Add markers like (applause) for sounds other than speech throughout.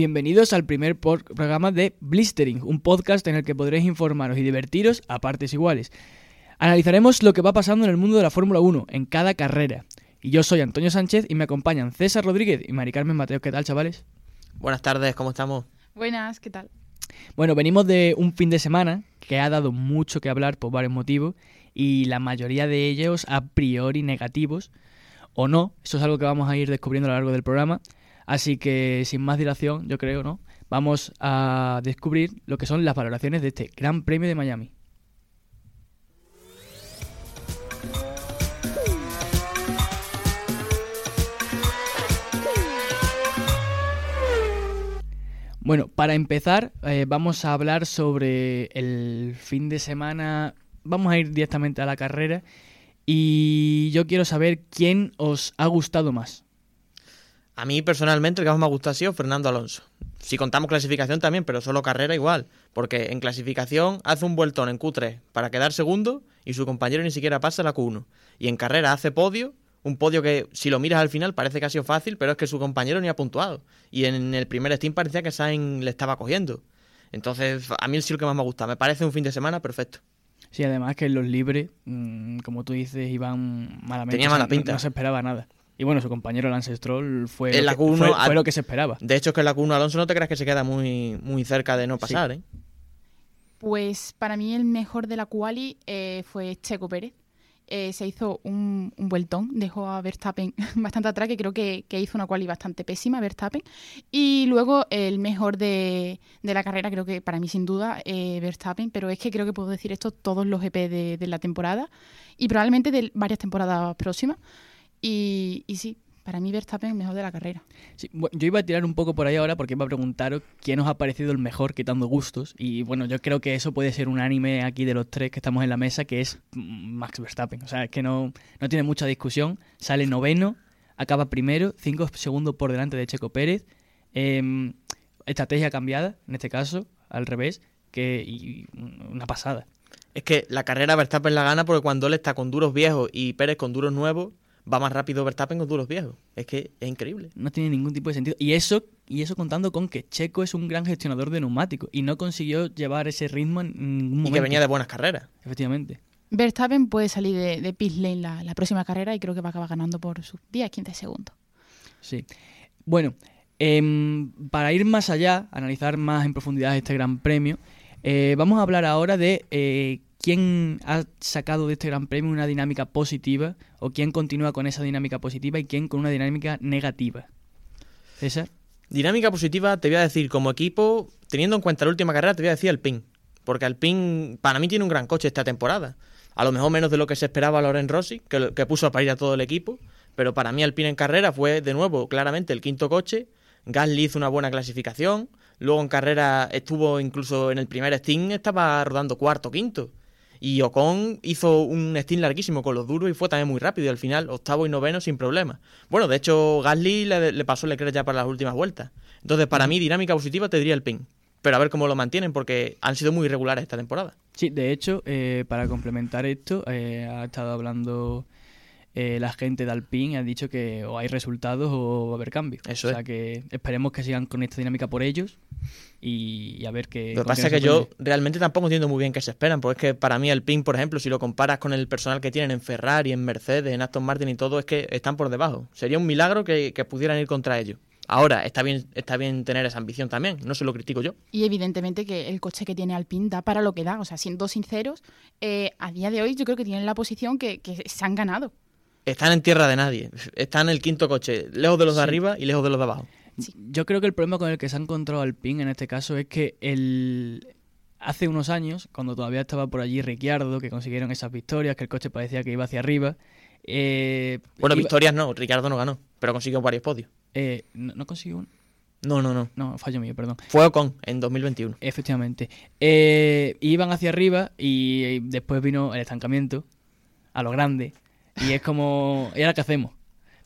Bienvenidos al primer programa de Blistering, un podcast en el que podréis informaros y divertiros a partes iguales. Analizaremos lo que va pasando en el mundo de la Fórmula 1 en cada carrera. Y yo soy Antonio Sánchez y me acompañan César Rodríguez y Mari Carmen Mateo. ¿Qué tal, chavales? Buenas tardes, ¿cómo estamos? Buenas, ¿qué tal? Bueno, venimos de un fin de semana que ha dado mucho que hablar por varios motivos y la mayoría de ellos a priori negativos o no. Eso es algo que vamos a ir descubriendo a lo largo del programa. Así que sin más dilación, yo creo, ¿no? Vamos a descubrir lo que son las valoraciones de este Gran Premio de Miami. Bueno, para empezar, eh, vamos a hablar sobre el fin de semana. Vamos a ir directamente a la carrera. Y yo quiero saber quién os ha gustado más. A mí personalmente el que más me ha gustado ha sido Fernando Alonso. Si contamos clasificación también, pero solo carrera igual. Porque en clasificación hace un vueltón en Q3 para quedar segundo y su compañero ni siquiera pasa la Q1. Y en carrera hace podio, un podio que si lo miras al final parece que ha sido fácil, pero es que su compañero ni ha puntuado. Y en el primer Steam parecía que Sainz le estaba cogiendo. Entonces, a mí el que más me ha gustado. Me parece un fin de semana perfecto. Sí, además que en los libres, mm, como tú dices, iban malamente. Tenía mala pinta. No, se esperaba nada. Y bueno, su compañero Lance Stroll fue, lo, que, fue, lo que se esperaba. De hecho, es que en la Q1 Alonso no te creas que se queda muy, muy cerca de no pasar, ¿eh? Pues para mí el mejor de la quali eh, fue Checo Pérez. Eh, se hizo un, un, vueltón, dejó a Verstappen (laughs) bastante atrás, que creo que, hizo una quali bastante pésima, Verstappen. Y luego el mejor de, la carrera, creo que para mí sin duda, eh, Verstappen, pero es que creo que puedo decir esto todos los EP de, de la temporada y probablemente de varias temporadas próximas. Y, sí, para mí Verstappen es mejor de la carrera. yo iba a tirar un poco por ahí ahora porque iba a preguntaros quién os ha parecido el mejor quitando gustos. Y bueno, yo creo que eso puede ser un anime aquí de los tres que estamos en la mesa, que es Max Verstappen. O sea, es que no, no tiene mucha discusión. Sale noveno, acaba primero, cinco segundos por delante de Checo Pérez. Em, estrategia cambiada, en este caso, al revés, que y una pasada. Es que la carrera Verstappen la gana porque cuando él está con duros viejos y Pérez con duros nuevos, va más rápido Verstappen con duros viejos. Es que es increíble. No tiene ningún tipo de sentido. Y eso, y eso contando con que Checo es un gran gestionador de neumáticos y no consiguió llevar ese ritmo en ningún momento. Y que venía de buenas carreras. Efectivamente. Verstappen puede salir de, de pit lane la, próxima carrera y creo que va a acabar ganando por sus 10-15 segundos. Sí. Bueno, em, para ir más allá, analizar más en profundidad este gran premio, eh, vamos a hablar ahora de eh, quién ha sacado de este Gran Premio una dinámica positiva o quién continúa con esa dinámica positiva y quién con una dinámica negativa. César. Dinámica positiva, te voy a decir, como equipo, teniendo en cuenta la última carrera, te voy a decir Alpine. Porque Alpine, para mí, tiene un gran coche esta temporada. A lo mejor menos de lo que se esperaba Loren Rossi, que, que puso a parir a todo el equipo. Pero para mí, Alpine en carrera fue, de nuevo, claramente el quinto coche. Gasly hizo una buena clasificación. Luego en carrera estuvo incluso en el primer Steam, estaba rodando cuarto, quinto. Y Ocon hizo un stint larguísimo con los duros y fue también muy rápido. Y al final, octavo y noveno sin problema. Bueno, de hecho, Gasly le, pasó el Leclerc ya para las últimas vueltas. Entonces, para mí, dinámica positiva te diría el pin. Pero a ver cómo lo mantienen, porque han sido muy irregulares esta temporada. Sí, de hecho, eh, para complementar esto, eh, ha estado hablando eh, la gente de Alpine ha dicho que o hay resultados o va a haber cambios. Eso o sea que esperemos que sigan con esta dinámica por ellos y, a ver qué. Lo que pasa es que yo realmente tampoco entiendo muy bien qué se esperan, porque es que para mí Alpine, por ejemplo, si lo comparas con el personal que tienen en Ferrari, en Mercedes, en Aston Martin y todo, es que están por debajo. Sería un milagro que, pudieran ir contra ellos. Ahora, está bien, está bien tener esa ambición también, no se lo critico yo. Y evidentemente que el coche que tiene Alpine da para lo que da. O sea, siendo sinceros, eh, a día de hoy yo creo que tienen la posición que se han ganado están en tierra de nadie. Están en el quinto coche, lejos de los de arriba y lejos de los de abajo. Yo creo que el problema con el que se ha encontrado Alpine en este caso es que el... hace unos años, cuando todavía estaba por allí Ricciardo, que consiguieron esas victorias, que el coche parecía que iba hacia arriba. Eh, bueno, victorias no, Ricciardo no ganó, pero consiguió varios podios. Eh, ¿no, consiguió uno? No, no, no. No, fallo mío, perdón. Fue Ocon en 2021. Efectivamente. Eh, iban hacia arriba y después vino el estancamiento a lo grande. Y es como, ¿y ahora qué hacemos?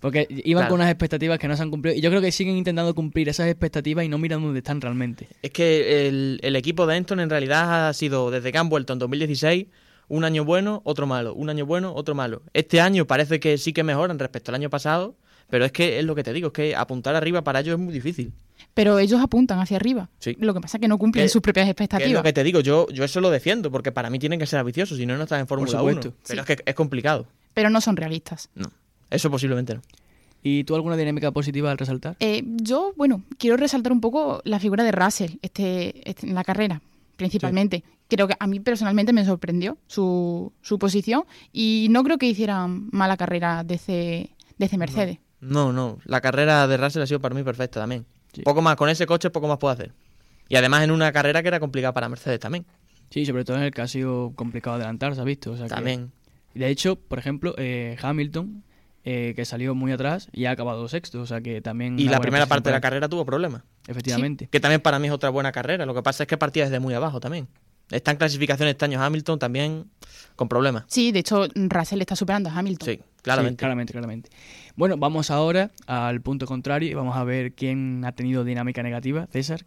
Porque iban con unas expectativas que no se han cumplido. Y yo creo que siguen intentando cumplir esas expectativas y no miran dónde están realmente. Es que el, el equipo de Enton en realidad ha sido, desde que han vuelto en 2016, un año bueno, otro malo. Un año bueno, otro malo. Este año parece que sí que mejoran respecto al año pasado, pero es que es lo que te digo, es que apuntar arriba para ellos es muy difícil. Pero ellos apuntan hacia arriba. Sí. Lo que pasa es que no cumplen Que- sus propias Que es expectativas. lo que te digo, yo, yo eso lo defiendo, porque para mí tienen que ser ambiciosos, si no, no estás en Fórmula 1. supuesto. Pero Sí. es que es complicado. Pero no son realistas. No, eso posiblemente no. ¿Y tú alguna dinámica positiva al resaltar? Eh, yo, bueno, quiero resaltar un poco la figura de Russell este, este- en la carrera, principalmente. Creo que a mí personalmente me sorprendió su, su posición y no creo que hicieran mala carrera desde, desde Mercedes. No, no, la carrera de Russell ha sido para mí perfecta también. Sí. Poco más, con ese coche poco más puedo hacer. Y además en una carrera que era complicada para Mercedes también. Sí, sobre todo en el que ha sido complicado adelantar, ¿se ha visto? O sea que- También. De hecho, por ejemplo, eh, Hamilton, eh, que salió muy atrás y ha acabado sexto, o sea que también... Y la primera parte de la carrera tuvo problemas. Efectivamente. Que también para mí es otra buena carrera. Lo que pasa es que partía desde muy abajo también. Está en clasificación este año Hamilton también con problemas. Sí, de hecho, Russell está superando a Hamilton. Sí, claramente. Sí, claramente, claramente. Bueno, vamos ahora al punto contrario y vamos a ver quién ha tenido dinámica negativa. César.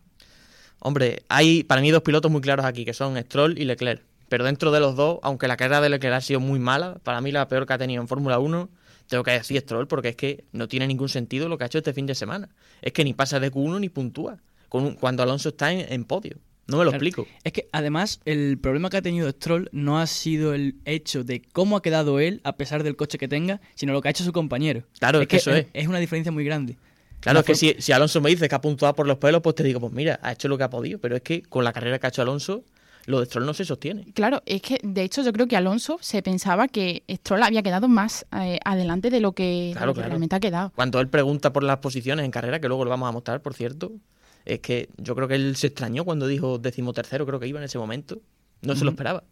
Hombre, hay para mí dos pilotos muy claros aquí, que son Stroll y Leclerc. Pero dentro de los dos, aunque la carrera de Leclerc ha sido muy mala, para mí la peor que ha tenido en Fórmula 1, tengo que decir Stroll, porque es que no tiene ningún sentido lo que ha hecho este fin de semana. Es que ni pasa de Q1 ni puntúa, con un- cuando Alonso está en, en podio. No me lo Claro. explico. Es que además el problema que ha tenido Stroll no ha sido el hecho de cómo ha quedado él a pesar del coche que tenga, sino lo que ha hecho su compañero. Claro, es que eso es. Es una diferencia muy grande. Claro, es que si, si Alonso me dice que ha puntuado por los pelos, pues te digo, pues mira, ha hecho lo que ha podido. Pero es que con la carrera que ha hecho Alonso, lo de Stroll no se sostiene. Claro, es que de hecho yo creo que Alonso se pensaba que Stroll había quedado más eh, adelante de lo que, de lo que claro. realmente ha quedado. Cuando él pregunta por las posiciones en carrera, que luego lo vamos a mostrar, por cierto, es que yo creo que él se extrañó cuando dijo decimotercero, creo que iba en ese momento. No se lo esperaba.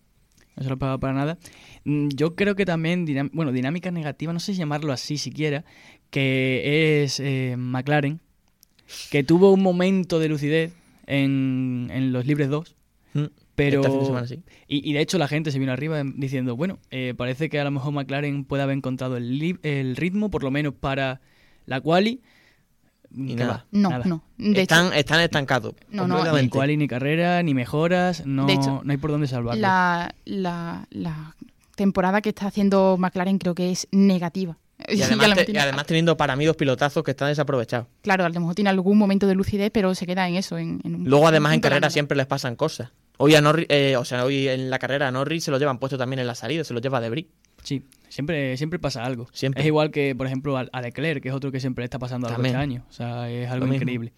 No se lo pagaba para nada. Mm, Yo creo que también, dinam- bueno, dinámica negativa, no sé si llamarlo así siquiera, que es eh, McLaren, que tuvo un momento de lucidez en, en los libres 2, Mm. Pero... Este fin de semana sí. Y, y de hecho la gente se vino arriba diciendo, bueno, eh, parece que a lo mejor McLaren puede haber encontrado el, el ritmo, por lo menos para la quali. Y ¿Qué nada. va? No, Nada. no. De están, hecho, están estancados. No, no, Ni quali, ni carrera, ni mejoras, no, De hecho, no hay por dónde salvarlo. la, la, la temporada que está haciendo McLaren creo que es negativa. Y (laughs) además, mejor te- y tiene- además teniendo para mí dos pilotazos que están desaprovechados. Claro, a lo mejor tiene algún momento de lucidez, pero se queda en eso. En, en un- Luego además en la carrera siempre les pasan cosas. Hoy a Norris, eh, o sea, hoy en la carrera a Norris se lo llevan puesto también en la salida, se lo lleva Debris. Sí, siempre, siempre pasa algo. Siempre. Es igual que, por ejemplo, a, Leclerc, que es otro que siempre está pasando algo este año. O sea, es algo Lo mismo. increíble.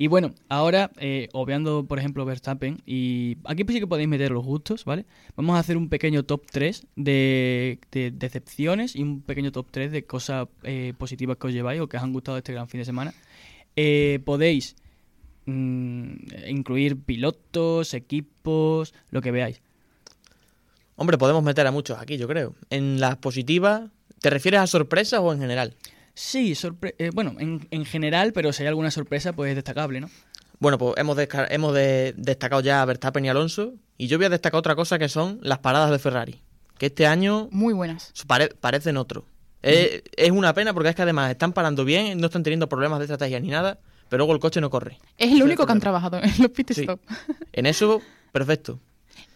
Y bueno, ahora, eh, obviando, por ejemplo, Verstappen, y aquí pues sí que podéis meter los gustos, ¿vale? Vamos a hacer un pequeño top 3 de, de decepciones y un pequeño top 3 de cosas eh, positivas que os lleváis o que os han gustado este gran fin de semana. Eh, podéis mm, incluir pilotos, equipos, lo que veáis. Hombre, podemos meter a muchos aquí, yo creo. En las positivas, ¿te refieres a sorpresas o en general? Sí, sorpre- eh, bueno, en, en general, pero si hay alguna sorpresa, pues es destacable, ¿no? Bueno, pues hemos, hemos de- destacado ya a Verstappen y Alonso. Y yo voy a destacar otra cosa que son las paradas de Ferrari. Que este año Muy buenas. pare- parecen otro. Es, es una pena porque es que además están parando bien, no están teniendo problemas de estrategia ni nada, pero luego el coche no corre. Es el es único que han trabajado en los pit Sí. stop. En eso, perfecto. (laughs)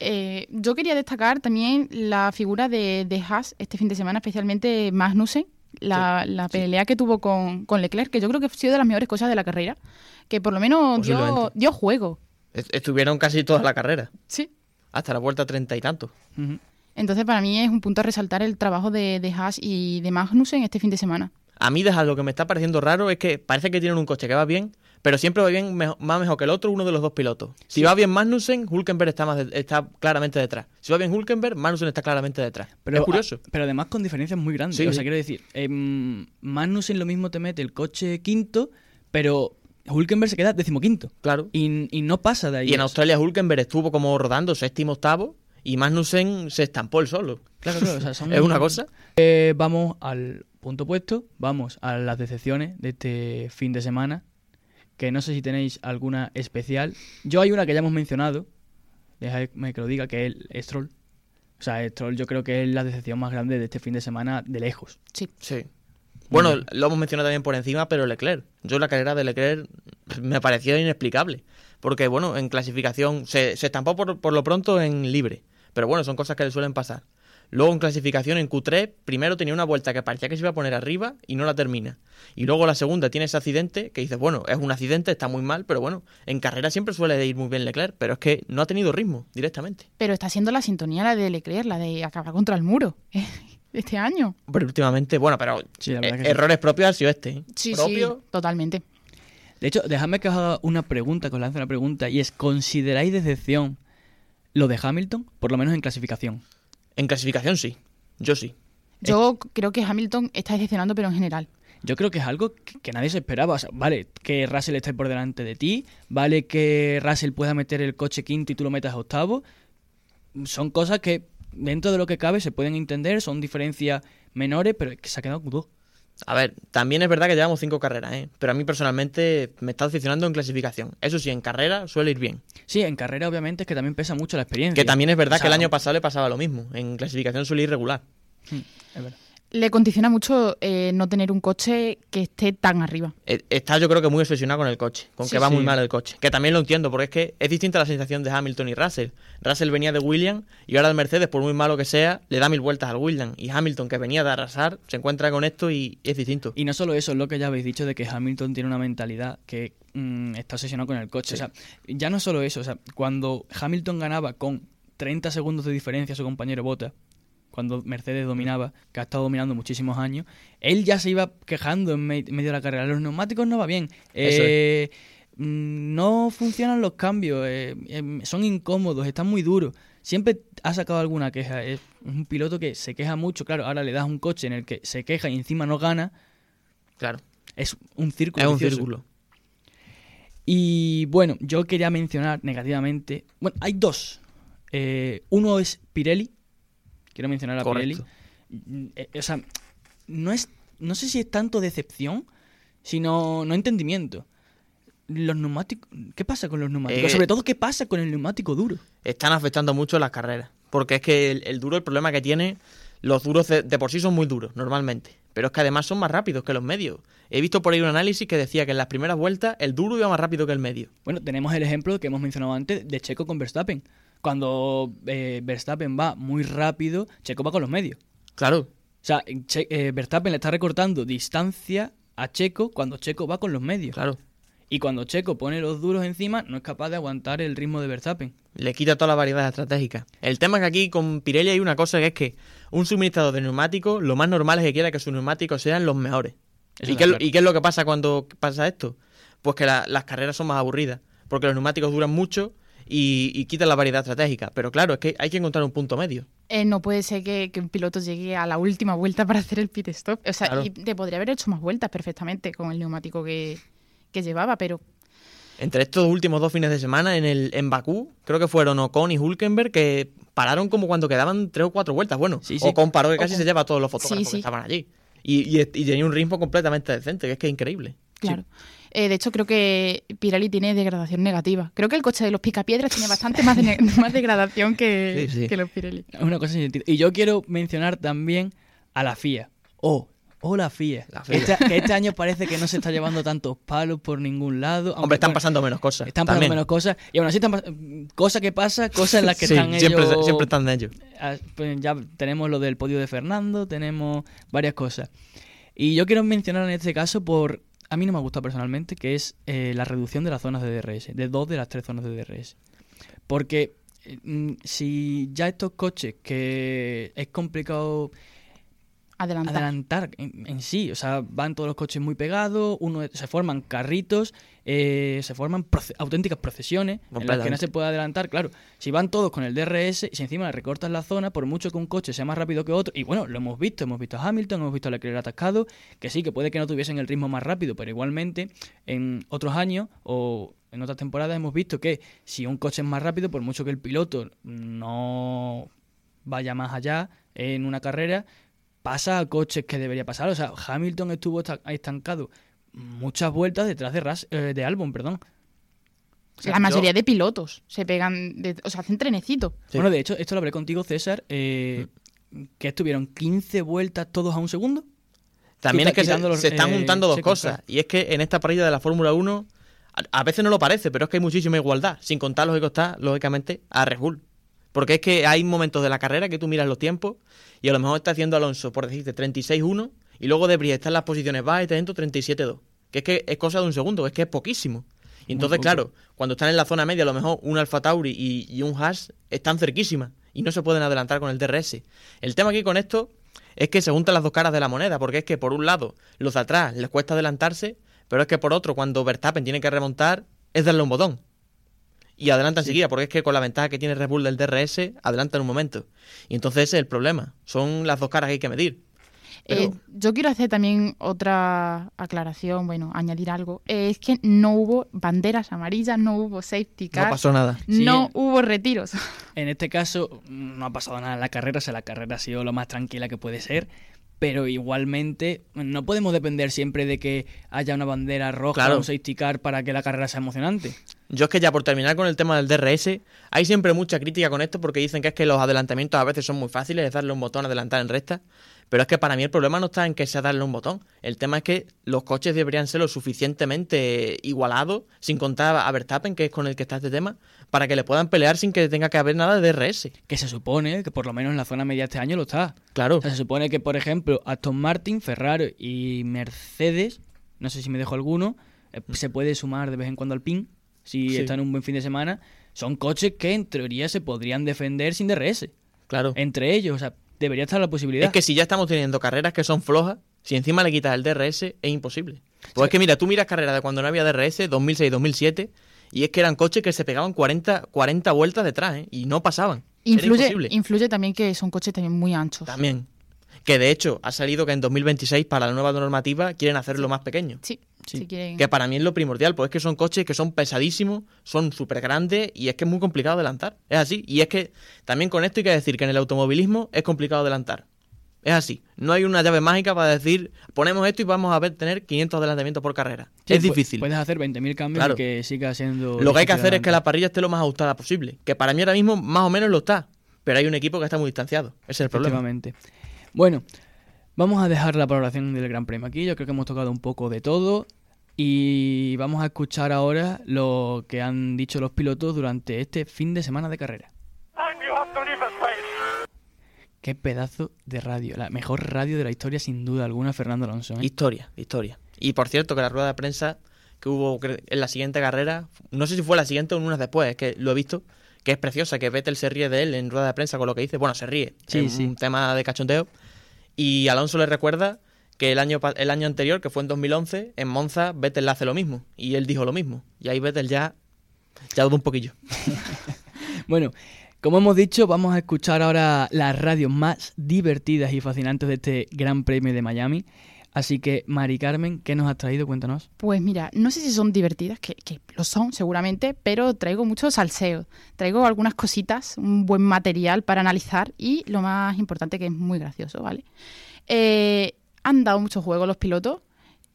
Eh, yo quería destacar también la figura de, de Haas este fin de semana, especialmente Magnussen, la, la pelea que tuvo con, con Leclerc, que yo creo que ha sido de las mejores cosas de la carrera, que por lo menos dio, juego. Est- Estuvieron casi toda la carrera, Sí. hasta la vuelta treinta y tantos. Ujú. Entonces para mí es un punto a resaltar el trabajo de, de Haas y de Magnussen este fin de semana. A mí, deja, lo que me está pareciendo raro es que parece que tienen un coche que va bien, pero siempre va bien más mejor que el otro uno de los dos pilotos. Si va bien Magnussen, Hulkenberg está, más de- está claramente detrás. Si va bien Hulkenberg, Magnussen está claramente detrás. Pero, es curioso. a- pero además con diferencias muy grandes. Sí, o sí. sea, quiero decir, em, Magnussen lo mismo te mete el coche quinto, pero Hulkenberg se queda decimoquinto. Claro. Y, y no pasa de ahí. Y en Australia Hulkenberg estuvo como rodando séptimo, octavo, y Magnussen se estampó el solo. Claro, claro, o sea, son- (laughs) Es una cosa. Eh, vamos al punto puesto, vamos a las decepciones de este fin de semana, que no sé si tenéis alguna especial. Yo hay una que ya hemos mencionado, déjame que lo diga, que es el Stroll. O sea, Stroll yo creo que es la decepción más grande de este fin de semana de lejos. Sí. Sí. Bueno, lo hemos mencionado también por encima, pero Leclerc. Yo la carrera de Leclerc (laughs) me pareció inexplicable. Porque, bueno, en clasificación se, se estampó por, por lo pronto en libre. Pero bueno, son cosas que le suelen pasar. Luego en clasificación en Q3, primero tenía una vuelta que parecía que se iba a poner arriba y no la termina. Y luego la segunda tiene ese accidente que dices, bueno, es un accidente, está muy mal, pero bueno, en carrera siempre suele ir muy bien Leclerc, pero es que no ha tenido ritmo directamente. Pero está siendo la sintonía la de Leclerc, la de acabar contra el muro (laughs) este año. Pero últimamente, bueno, pero Sí, la verdad eh, que sí. errores propios ha sido este. ¿eh? Sí, Propio, sí, totalmente. De hecho, dejadme que os haga una pregunta, que os lance una pregunta, y es, ¿consideráis decepción lo de Hamilton? Por lo menos en clasificación. En clasificación sí, yo sí. Yo creo que Hamilton está decepcionando, pero en general. Yo creo que es algo que, que nadie se esperaba. O sea, vale, que Russell esté por delante de ti, vale que Russell pueda meter el coche quinto y tú lo metas octavo. Son cosas que dentro de lo que cabe se pueden entender, son diferencias menores, pero es que se ha quedado Q2. A ver, también es verdad que llevamos cinco carreras, ¿eh? pero a mí personalmente me está decepcionando en clasificación. Eso sí, en carrera suele ir bien. Sí, en carrera obviamente es que también pesa mucho la experiencia. Que también es verdad O sea, que el año pasado le pasaba lo mismo. En clasificación suele ir regular. mm, es verdad. Le condiciona mucho eh, no tener un coche que esté tan arriba. Eh, Está yo creo que muy obsesionado con el coche, con Sí, que va sí. muy mal el coche. Que también lo entiendo, porque es que es distinta la sensación de Hamilton y Russell. Russell venía de Williams y ahora el Mercedes, por muy malo que sea, le da mil vueltas al Williams. Y Hamilton, que venía de arrasar, se encuentra con esto y es distinto. Y no solo eso, es lo que ya habéis dicho de que Hamilton tiene una mentalidad que mm, está obsesionado con el coche. O sea, ya no solo eso, o sea, cuando Hamilton ganaba con 30 segundos de diferencia a su compañero Bottas, cuando Mercedes dominaba, que ha estado dominando muchísimos años, él ya se iba quejando en me- medio de la carrera. Los neumáticos no va bien. Eh, mm, No funcionan los cambios, eh, em, son incómodos, están muy duros. Siempre ha sacado alguna queja. Es un piloto que se queja mucho. Claro, ahora le das un coche en el que se queja y encima no gana. Claro, Es un círculo. es un vicioso. círculo. Y bueno, yo quería mencionar negativamente. Bueno, hay dos. Eh, uno es Pirelli. Quiero mencionar a Correcto. Pirelli. Mm, eh, o sea, no es. No sé si es tanto decepción, sino no entendimiento. Los neumáticos. ¿Qué pasa con los neumáticos? Eh, Sobre todo, ¿qué pasa con el neumático duro? Están afectando mucho las carreras. Porque es que el, el duro, el problema que tiene, los duros de, de por sí son muy duros, normalmente. Pero es que además son más rápidos que los medios. He visto por ahí un análisis que decía que en las primeras vueltas el duro iba más rápido que el medio. Bueno, tenemos el ejemplo que hemos mencionado antes de Checo con Verstappen. Cuando eh, Verstappen va muy rápido, Checo va con los medios. Claro, O sea, Che- eh, Verstappen le está recortando distancia a Checo cuando Checo va con los medios. claro. Y cuando Checo pone los duros encima, no es capaz de aguantar el ritmo de Verstappen. Le quita toda la variedad estratégica. El tema es que aquí con Pirelli hay una cosa que es que un suministrador de neumáticos, lo más normal es que quiera que sus neumáticos sean los mejores. ¿Y qué, es lo- claro. ¿Y qué es lo que pasa cuando pasa esto? Pues que la- las carreras son más aburridas, porque los neumáticos duran mucho y, y quitan la variedad estratégica. Pero claro, es que hay que encontrar un punto medio. Eh, no puede ser que, que un piloto llegue a la última vuelta para hacer el pit stop. O sea, Claro. y te podría haber hecho más vueltas perfectamente con el neumático que, que llevaba, pero Entre estos últimos dos fines de semana en el en Bakú, creo que fueron Ocon y Hulkenberg que pararon como cuando quedaban tres o cuatro vueltas. Bueno, Sí, sí. Ocon paró que casi Ocon. se lleva a todos los fotógrafos Sí, que estaban allí. Y, y- y tenía un ritmo completamente decente, que es que es increíble. claro. Eh, de hecho, creo que Pirelli tiene degradación negativa. Creo que el coche de los picapiedras tiene bastante más, de (laughs) más degradación que, Sí, sí. que los Pirelli. Es una cosa sin sentido. Y yo quiero mencionar también a la FIA. Oh, oh la FIA. La FIA. Este, que este año parece que no se está llevando tantos palos por ningún lado. aunque, Hombre, están bueno, pasando menos cosas. Están pasando también. menos cosas. Y aún así están pas- Cosa que pasa, cosas en las que Sí, están siempre, ellos... siempre están de ellos. Pues ya tenemos lo del podio de Fernando, tenemos varias cosas. Y yo quiero mencionar en este caso por... A mí no me ha gustado personalmente, que es eh, la reducción de las zonas de DRS, de dos de las tres zonas de DRS. Porque eh, mm, si ya estos coches que es complicado Adelantar. adelantar en, en sí. O sea, van todos los coches muy pegados, uno se forman carritos, eh, se forman proce- auténticas procesiones en las que no se puede adelantar. Claro, si van todos con el DRS y si encima le recortas la zona, por mucho que un coche sea más rápido que otro, y bueno, lo hemos visto, hemos visto a Hamilton, hemos visto a Leclerc atascado, que sí, que puede que no tuviesen el ritmo más rápido, pero igualmente en otros años o en otras temporadas hemos visto que si un coche es más rápido, por mucho que el piloto no vaya más allá en una carrera, pasa a coches que debería pasar. O sea, Hamilton estuvo esta- estancado muchas vueltas detrás de, Ras- eh, de Albon, perdón. O sea, La yo- mayoría de pilotos se pegan, de- o sea, hacen trenecitos. Sí. Bueno, de hecho, esto lo hablé contigo, César, eh, que estuvieron 15 vueltas todos a un segundo. También es que se, los, están eh, juntando dos secos, cosas. Y es que en esta parrilla de la Fórmula 1, a, a veces no lo parece, pero es que hay muchísima igualdad. Sin contar, lógico está, lógicamente, a Red Bull. Porque es que hay momentos de la carrera que tú miras los tiempos y a lo mejor está haciendo Alonso, por decirte, 36-1 y luego de está en las posiciones bajas y está dentro 37-2. Que es que es cosa de un segundo, es que es poquísimo. Y entonces, claro, cuando están en la zona media, a lo mejor un Alfa Tauri y, y un Haas están cerquísimas y no se pueden adelantar con el DRS. El tema aquí con esto es que se juntan las dos caras de la moneda, porque es que por un lado los de atrás les cuesta adelantarse, pero es que por otro, cuando Verstappen tiene que remontar, es darle un botón. Y adelanta enseguida, porque es que con la ventaja que tiene Red Bull del DRS, adelanta en un momento. Y entonces ese es el problema. Son las dos caras que hay que medir. Eh, yo quiero hacer también otra aclaración, bueno, añadir algo. Eh, es que no hubo banderas amarillas, no hubo safety car. No pasó nada. No hubo retiros. En este caso no ha pasado nada en la carrera, o sea, la carrera ha sido lo más tranquila que puede ser pero igualmente no podemos depender siempre de que haya una bandera roja o un safety car para que la carrera sea emocionante. Yo es que ya por terminar con el tema del DRS, hay siempre mucha crítica con esto porque dicen que es que los adelantamientos a veces son muy fáciles, es darle un botón adelantar en recta, pero es que para mí el problema no está en que sea darle un botón. El tema es que los coches deberían ser lo suficientemente igualados, sin contar a Verstappen, que es con el que está este tema, para que le puedan pelear sin que tenga que haber nada de DRS. Que se supone que por lo menos en la zona media este año lo está. Claro. se supone que, por ejemplo, Aston Martin, Ferrari y Mercedes, no sé si me dejo alguno, eh, se puede sumar de vez en cuando al PIN, si está en un buen fin de semana. Son coches que en teoría se podrían defender sin DRS. Claro. Entre ellos, o sea, debería estar la posibilidad. Es que si ya estamos teniendo carreras que son flojas, si encima le quitas el DRS, es imposible. Pues es que mira, tú miras carreras de cuando no había DRS, 2006-2007, y es que eran coches que se pegaban 40, 40 vueltas detrás, ¿eh? y no pasaban. Influye, influye también que son coches también muy anchos. También. Que de hecho ha salido que en 2026 para la nueva normativa quieren hacerlo más pequeño. Sí. Sí. Que para mí es lo primordial, pues es que son coches que son pesadísimos, son súper grandes y es que es muy complicado adelantar. Es así. Y es que también con esto hay que decir que en el automovilismo es complicado adelantar. Es así. No hay una llave mágica para decir, ponemos esto y vamos a ver, tener 500 adelantamientos por carrera. es difícil. Puedes hacer 20.000 cambios y que siga siendo... Lo que hay que hacer es que la parrilla esté lo más ajustada posible. Que para mí ahora mismo más o menos lo está. Pero hay un equipo que está muy distanciado. Ese es el problema. Bueno, Vamos a dejar la valoración del Gran Premio aquí. Yo creo que hemos tocado un poco de todo. Y vamos a escuchar ahora lo que han dicho los pilotos durante este fin de semana de carrera. Qué pedazo de radio. La mejor radio de la historia, sin duda alguna, Fernando Alonso. ¿eh? Historia, historia. Y por cierto, que la rueda de prensa que hubo en la siguiente carrera, no sé si fue la siguiente o unas después, es que lo he visto, que es preciosa, que Vettel se ríe de él en rueda de prensa con lo que dice. Bueno, se ríe. Sí, sí. un tema de cachondeo. Y Alonso le recuerda que el año, el año anterior, que fue en 2011, en Monza, Vettel hace lo mismo. Y él dijo lo mismo. Y ahí Vettel ya, ya dudó un poquillo. (laughs) bueno, como hemos dicho, vamos a escuchar ahora las radios más divertidas y fascinantes de este Gran Premio de Miami. Así que, Mari Carmen, ¿qué nos has traído? Cuéntanos. Pues mira, no sé si son divertidas, que, que, lo son seguramente, pero traigo mucho salseo. Traigo algunas cositas, un buen material para analizar y lo más importante que es muy gracioso, ¿vale? Eh, han dado mucho juego los pilotos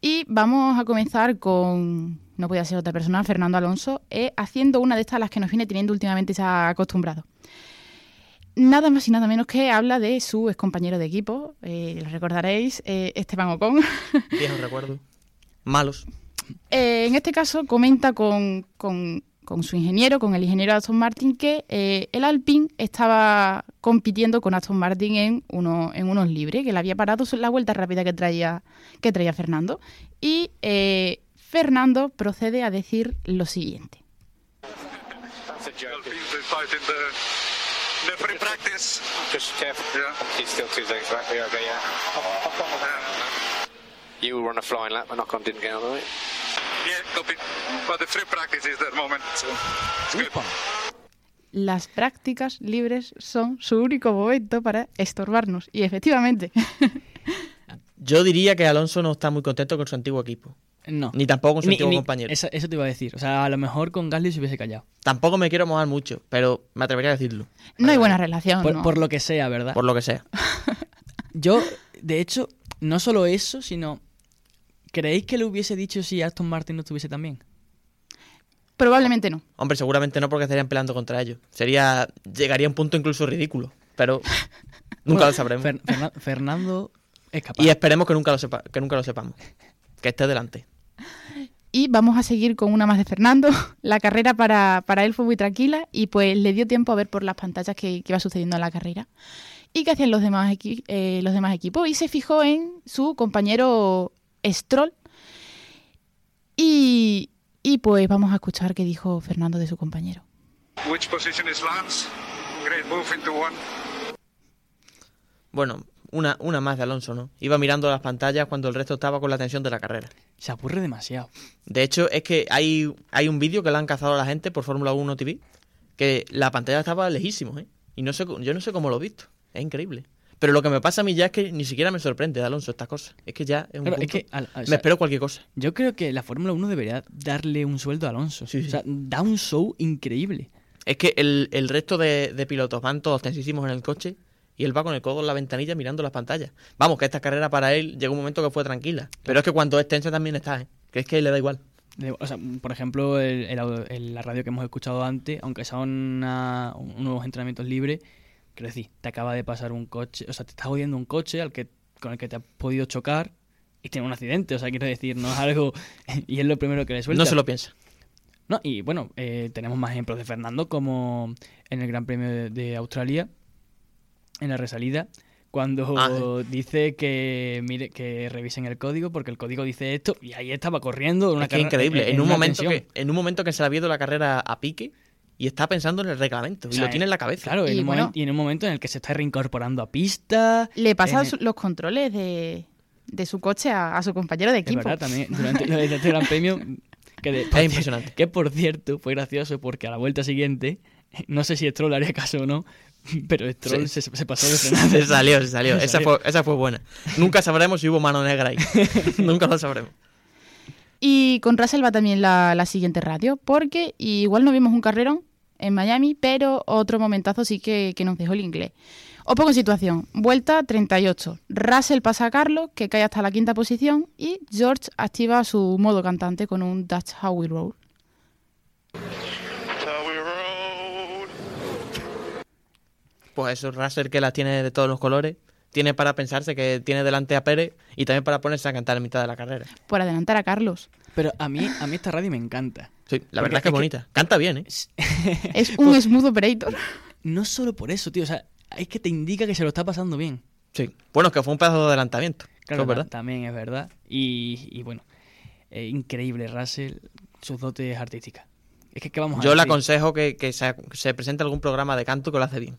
y vamos a comenzar con, no podía ser otra persona, Fernando Alonso, eh, haciendo una de estas las que nos viene teniendo últimamente ya acostumbrado nada más y nada menos que habla de su ex compañero de equipo, eh, lo recordaréis, eh, Esteban Ocon. (laughs) Viejos recuerdos. Malos. Eh, en este caso comenta con, su ingeniero, con el ingeniero Aston Martin, que el Alpine estaba compitiendo con Aston Martin en, uno, en unos libres, que le había parado la vuelta rápida que traía, que traía Fernando. Y Fernando procede a decir lo siguiente. You run a flying lap, but Ocon didn't get on the way. Yeah, copy. But the free practice is that moment, so it's good. Las prácticas libres son su único momento para estorbarnos. Y efectivamente. (laughs) Yo diría que Alonso no está muy contento con su antiguo equipo. No. Ni tampoco con su antiguo compañero. Eso, te iba a decir. O sea, a lo mejor con Gasly se hubiese callado. Tampoco me quiero mojar mucho, pero me atrevería a decirlo. No hay buena relación. Por, lo que sea, ¿verdad? Por lo que sea. (laughs) Yo, de hecho, no solo eso, sino. ¿Creéis que le hubiese dicho si Aston Martin no estuviese también? Probablemente no. Hombre, seguramente no porque estarían peleando contra ellos. Sería. Llegaría a un punto incluso ridículo. Pero nunca lo (laughs) sabremos. Fernando es capaz. Y esperemos que nunca lo sepa, que nunca lo sepamos. Que esté delante. Y vamos a seguir con una más de Fernando. (laughs) La carrera para, para él fue muy tranquila y pues le dio tiempo a ver por las pantallas que, que iba sucediendo en la carrera. Y qué hacían los demás, equi- eh, los demás equipos. Y se fijó en su compañero Stroll. Y, y pues vamos a escuchar qué dijo Fernando de su compañero. Which position is Lance? Great move into one. Bueno, una, una más de Alonso, ¿no? Iba mirando las pantallas cuando el resto estaba con la tensión de la carrera. Se aburre demasiado. De hecho, es que hay, hay un vídeo que le han cazado a la gente por Fórmula 1 TV, que la pantalla estaba lejísimo, ¿eh? Y no sé, yo no sé cómo lo he visto. Es increíble. Pero lo que me pasa a mí ya es que ni siquiera me sorprende de Alonso estas cosas. Es que ya es un Claro, es que me sea, espero cualquier cosa. Yo creo que la Fórmula 1 debería darle un sueldo a Alonso. Sí, sí. O sea, da un show increíble. Es que el, el resto de, de pilotos van todos tensísimos en el coche y él va con el codo en la ventanilla mirando las pantallas. Vamos, que esta carrera para él llegó un momento que fue tranquila. Pero es que cuando es tensa también está, ¿eh? Que es que le da igual. O sea, por ejemplo, el- el au- el- la radio que hemos escuchado antes, aunque sea una- unos entrenamientos libres, quiero decir, te acaba de pasar un coche, o sea, te estás jodiendo un coche al que, con el que te has podido chocar y tiene un accidente, o sea, quiero decir, no es algo... (laughs) y es lo primero que le suelta. No se lo piensa. No, y bueno, eh, tenemos más ejemplos de Fernando, como en el Gran Premio de, de Australia, en la resalida, cuando Ah, dice que mire que revisen el código, porque el código dice esto, y ahí estaba corriendo. Una Es que es increíble. En, en un una momento que, en un momento que se le ha visto la carrera a pique y está pensando en el reglamento. O y sea, lo tiene en la cabeza. Claro, Y en un bueno- momen- y en un momento en el que se está reincorporando a pista. Le pasa el- los controles de, de su coche a, a su compañero de Es equipo. verdad, también (laughs) durante, durante este Gran Premio. Que, de- Es impresionante. que por cierto fue gracioso porque a la vuelta siguiente, no sé si Stroll haría caso o no, (laughs) pero Stroll se, se pasó de (laughs) frenada. Se salió, se salió. (laughs) Se Esa salió. fue, esa fue buena. Nunca sabremos si hubo mano negra ahí. Nunca lo sabremos. Y con Russell va también la, la siguiente radio, porque igual no vimos un carrerón en Miami, pero otro momentazo sí que, que nos dejó el inglés. Os pongo en situación. Vuelta 38. Russell pasa a Carlos, que cae hasta la quinta posición, y George activa su modo cantante con un That's How We Roll. So we roll. Pues eso, Russell que las tiene de todos los colores. Tiene para pensarse que tiene delante a Pérez y también para ponerse a cantar en mitad de la carrera. Por adelantar a Carlos. Pero a mí, a mí esta radio me encanta. Sí, la Porque verdad es que es es que- bonita. Canta bien, ¿eh? (laughs) Es un smooth operator. No solo por eso, tío. O sea, es que te indica que se lo está pasando bien. Sí. Bueno, es que fue un pedazo de adelantamiento. Claro, es verdad. ta- también es verdad. Y, y bueno, eh, increíble Russell, sus dotes artísticas. Es que, ¿qué vamos a Yo le aconsejo que, que se, se presente algún programa de canto que lo hace bien.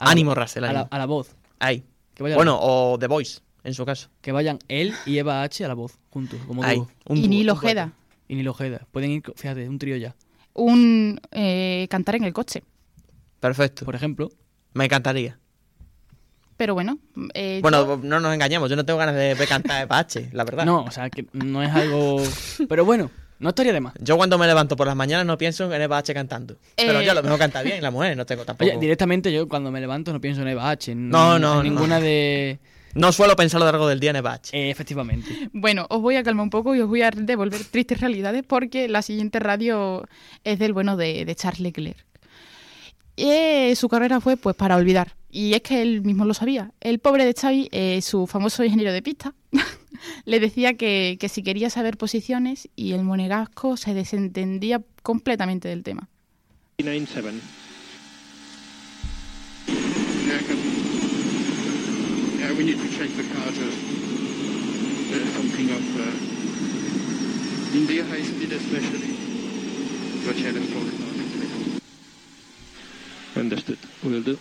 A la- Ánimo, Russell. A la, ánimo. a la voz. Ahí. Que vayan, Bueno, o The Voice, en su caso. que vayan él y Eva H a la voz, juntos, como Ahí. Un y un Ojeda. Y Nilo Ojeda. Pueden ir, fíjate, un trío ya. Un eh, cantar en el coche. Perfecto. Por ejemplo, Me encantaría. Pero bueno. eh, Bueno, yo- no nos engañemos. Yo no tengo ganas de ver cantar a H, la verdad. no, o sea, que no es algo... Pero bueno, no estaría de más. Yo cuando me levanto por las mañanas no pienso en Eva H cantando. Pero Eh. ya lo mejor canta bien, la mujer no tengo tampoco. Oye, directamente yo cuando me levanto no pienso en Eva H. en- No, en no, no. Ninguna de... No suelo pensar a lo largo del día en Eva H. Eh, efectivamente. Bueno, os voy a calmar un poco y os voy a devolver tristes realidades porque la siguiente radio es del bueno de, de Charles Leclerc. Eh, su carrera fue pues para olvidar. Y es que él mismo lo sabía. El pobre de Xavi, eh, su famoso ingeniero de pista, (laughs) le decía que, que si quería saber posiciones y el monegasco se desentendía completamente del tema. 97. Yeah, can, yeah, we need to check the car just uh, something of uh, India high speed especially. But yeah, let's talk about it later. Understood. Will do.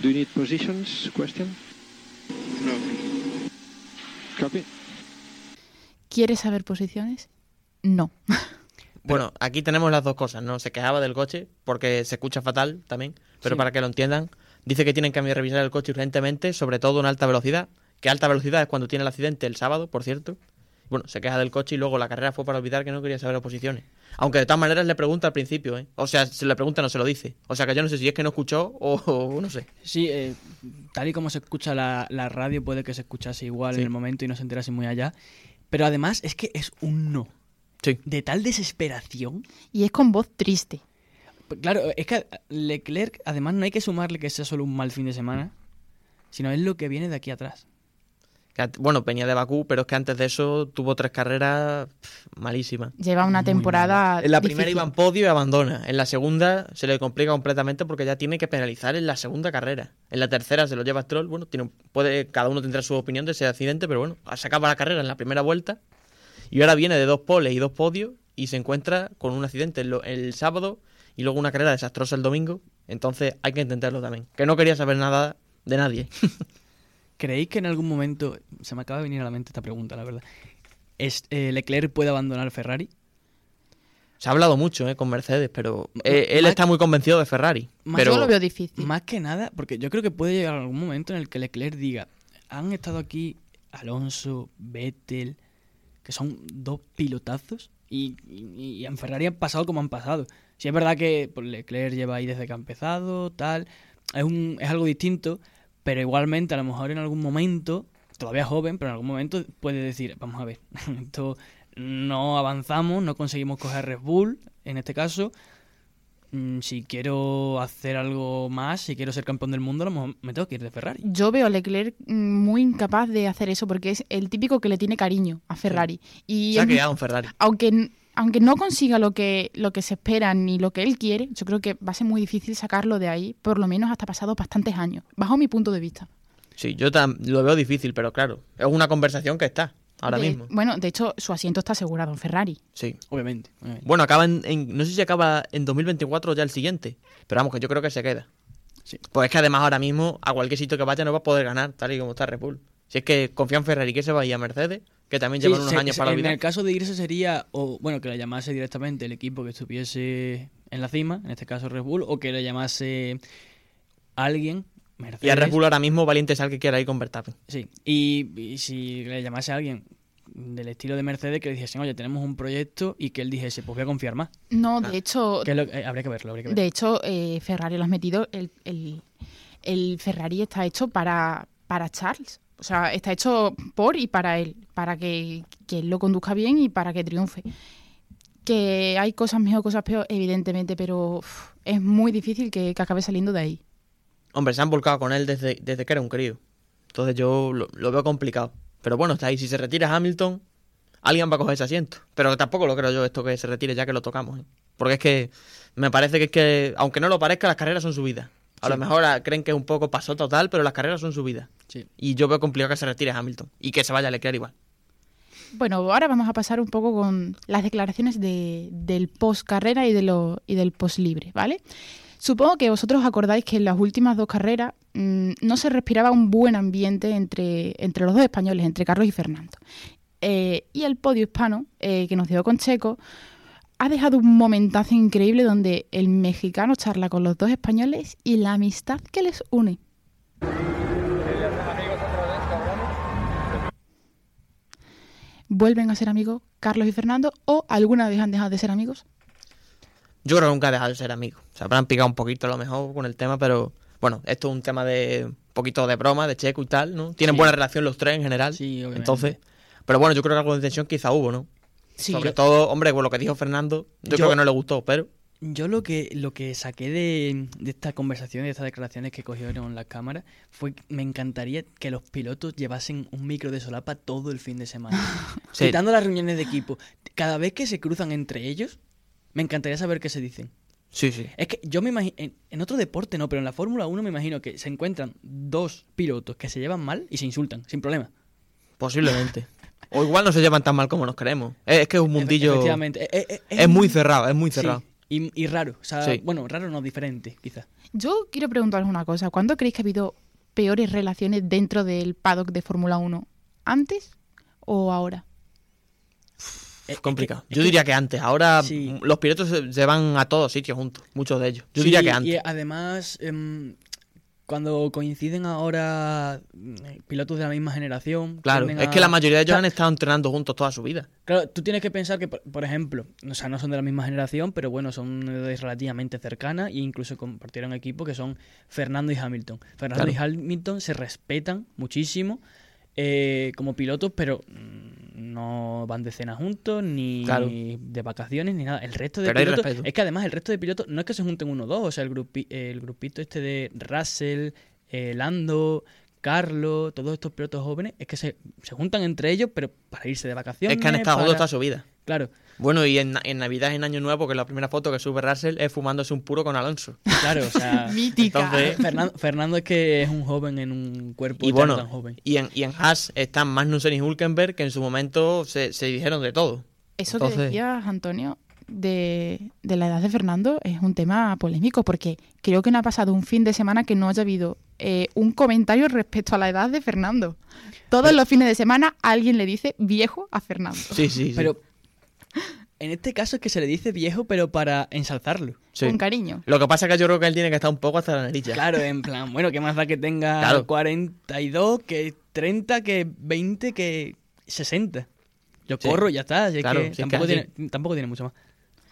Do you need positions? Question? No. Copy. ¿Quieres saber posiciones? No. (laughs) Bueno, aquí tenemos las dos cosas, ¿no? Se quejaba del coche porque se escucha fatal también, pero Sí. para que lo entiendan, dice que tienen que revisar el coche urgentemente, sobre todo en alta velocidad, que alta velocidad es cuando tiene el accidente el sábado, por cierto. Bueno, se queja del coche y luego la carrera fue para olvidar que no quería saber las posiciones. Aunque de todas maneras le pregunta al principio, ¿eh? O sea, se le pregunta no se lo dice. O sea que yo no sé si es que no escuchó o, (laughs) o no sé. Sí, eh, tal y como se escucha la, la radio, puede que se escuchase igual Sí. en el momento y no se enterase muy allá. Pero además es que es un no. Sí. De tal desesperación. Y es con voz triste. Claro, es que Leclerc, además, no hay que sumarle que sea solo un mal fin de semana, sino es lo que viene de aquí atrás. Bueno, venía de Bakú, pero es que antes de eso tuvo tres carreras pff, malísimas. Lleva una temporada. En la primera iba en podio y abandona. En la segunda se le complica completamente porque ya tiene que penalizar en la segunda carrera. En la tercera se lo lleva Stroll. Bueno, tiene, puede, cada uno tendrá su opinión de ese accidente, pero bueno, se acaba la carrera en la primera vuelta. Y ahora viene de dos poles y dos podios y se encuentra con un accidente el, el sábado y luego una carrera desastrosa el domingo. Entonces hay que entenderlo también. Que no quería saber nada de nadie. (laughs) ¿Creéis que en algún momento, se me acaba de venir a la mente esta pregunta, la verdad, es, eh, Leclerc puede abandonar Ferrari? Se ha hablado mucho eh, con Mercedes, pero eh, él más- está muy convencido de Ferrari. más Pero Yo lo veo difícil. Más que nada, porque yo creo que puede llegar algún momento en el que Leclerc diga, han estado aquí Alonso, Vettel, que son dos pilotazos, y, y- y en Ferrari han pasado como han pasado. Si es verdad que pues, Leclerc lleva ahí desde que ha empezado, tal, es, un, es algo distinto, pero igualmente a lo mejor en algún momento, todavía joven, pero en algún momento puede decir, vamos a ver, (laughs) esto no avanzamos, no conseguimos coger Red Bull, en este caso, mm, si quiero hacer algo más, si quiero ser campeón del mundo, a lo mejor me tengo que ir de Ferrari. Yo veo a Leclerc mm, muy incapaz de hacer eso porque es el típico que le tiene cariño a Ferrari. Y se ha quedado en Ferrari. aunque, aunque no consiga lo que, lo que se espera ni lo que él quiere, yo creo que va a ser muy difícil sacarlo de ahí, por lo menos hasta pasados bastantes años, bajo mi punto de vista. Sí, yo tam- lo veo difícil, pero claro, es una conversación que está ahora De- mismo. Bueno, de hecho, su asiento está asegurado en Ferrari. Sí. Obviamente. obviamente. Bueno, acaba en, en- no sé si acaba en 2024 o ya el siguiente, pero vamos, que yo creo que se queda. Sí. Pues es que además ahora mismo a cualquier sitio que vaya no va a poder ganar, tal y como está Red Bull. Si es que confía en Ferrari, que se va a ir a Mercedes, que también Sí, llevan unos se- años para En olvidar. el caso de irse sería, o bueno, que le llamase directamente el equipo que estuviese en la cima, en este caso Red Bull, o que le llamase alguien, Mercedes. Y a Red Bull ahora mismo valiente es el que quiera ir con Verstappen. Sí, y, y si le llamase a alguien del estilo de Mercedes que le dijesen, oye, tenemos un proyecto y que él dijese, pues voy a confiar más. No, de hecho, Que lo- eh, habría que verlo, habría que verlo. de hecho eh, Ferrari lo has metido, el, el- el Ferrari está hecho para, para Charles. O sea, está hecho por y para él, para que, que él lo conduzca bien y para que triunfe. Que hay cosas mejor, cosas peor, evidentemente, pero es muy difícil que, que acabe saliendo de ahí. Hombre, se han volcado con él desde, desde que era un crío. Entonces yo lo, lo veo complicado. Pero bueno, está ahí. Si se retira Hamilton, alguien va a coger ese asiento. Pero tampoco lo creo yo esto que se retire ya que lo tocamos. ¿eh? Porque es que me parece que es que, aunque no lo parezca, las carreras son subidas. A lo mejor ah, creen que es un poco paso total, pero las carreras son subidas. Sí. Y yo veo complicado que se retire Hamilton. Y que se vaya a Leclerc igual. Bueno, ahora vamos a pasar un poco con las declaraciones de, del post carrera y, de lo, y del post libre, ¿vale? Supongo que vosotros os acordáis que en las últimas dos carreras mm, no se respiraba un buen ambiente entre, entre los dos españoles, entre Carlos y Fernando. Eh, y el podio hispano eh, que nos dio con Checo ha dejado un momentazo increíble donde el mexicano charla con los dos españoles y la amistad que les une. ¿Vuelven a ser amigos Carlos y Fernando o alguna vez han dejado de ser amigos? Yo creo que nunca ha dejado de ser amigo. Se habrán picado un poquito a lo mejor con el tema, pero bueno, esto es un tema de un poquito de broma, de checo y tal, ¿no? Tienen Sí. buena relación los tres en general. Sí, obviamente. Entonces, pero bueno, yo creo que algo de tensión quizá hubo, ¿no? Sí. Sobre todo, hombre, con lo que dijo Fernando, yo, Yo- creo que no le gustó, pero Yo lo que, lo que saqué de, de esta conversación de estas declaraciones que cogieron las cámaras fue que me encantaría que los pilotos llevasen un micro de solapa todo el fin de semana. (laughs) Sí. Quitando las reuniones de equipo. Cada vez que se cruzan entre ellos, me encantaría saber qué se dicen. sí, sí. Es que yo me imagino, en, en otro deporte no, pero en la Fórmula 1 me imagino que se encuentran dos pilotos que se llevan mal y se insultan, sin problema. Posiblemente. O igual no se llevan tan mal como nos creemos. Es, es que es un mundillo. Efectivamente. Eh, eh, eh, Es muy cerrado, es muy sí, cerrado. y, y raro. O sea, Sí. bueno, raro no, diferente, quizás. Yo quiero preguntaros una cosa. ¿Cuándo creéis que ha habido peores relaciones dentro del paddock de Fórmula 1? ¿Antes o ahora? Eh, complicado. es que- Yo diría que antes. Ahora Sí. los pilotos se, van a todos sitios juntos, muchos de ellos. Yo Sí, diría que antes. Y además, em, cuando coinciden ahora mm, pilotos de la misma generación. Claro, es a- que la mayoría de ellos o sea, han estado entrenando juntos toda su vida. Claro, tú tienes que pensar que, por, por ejemplo, o sea, no son de la misma generación, pero bueno, son relativamente cercanas e incluso compartieron equipo que son Fernando y Hamilton. Fernando Claro. y Hamilton se respetan muchísimo eh, como pilotos, pero mm, no van de cena juntos, ni Claro. de vacaciones, ni nada. El resto de Pero pilotos. Es que además el resto de pilotos no es que se junten uno o dos, o sea, el, grupi- el grupito este de Russell, eh, Lando. Carlos, todos estos pilotos jóvenes, es que se, se juntan entre ellos, pero para irse de vacaciones. Es que han estado para- toda su vida. Claro, Bueno, y en, en Navidad en Año Nuevo, que la primera foto que sube Russell es fumándose un puro con Alonso. claro, o sea. (laughs) Mítica. Entonces- Fernando, Fernando es que es un joven en un cuerpo Y bueno, tan joven. y en, y en Haas están Magnussen y Hulkenberg, que en su momento se, se dijeron de todo. Eso que decías, Antonio, de, de la edad de Fernando es un tema polémico porque creo que no ha pasado un fin de semana que no haya habido eh, un comentario respecto a la edad de Fernando. Todos los fines de semana alguien le dice viejo a Fernando. Sí, sí, sí. Pero en este caso es que se le dice viejo, pero para ensalzarlo. Sí. Con cariño. Lo que pasa es que yo creo que él tiene que estar un poco hasta la nariz ya. Claro, en plan, bueno, ¿qué más da que tenga Claro. 42, que 30, que 20, que 60? Yo Sí. corro y ya está. Claro, que si es que tampoco, así. tiene, tampoco tiene mucho más.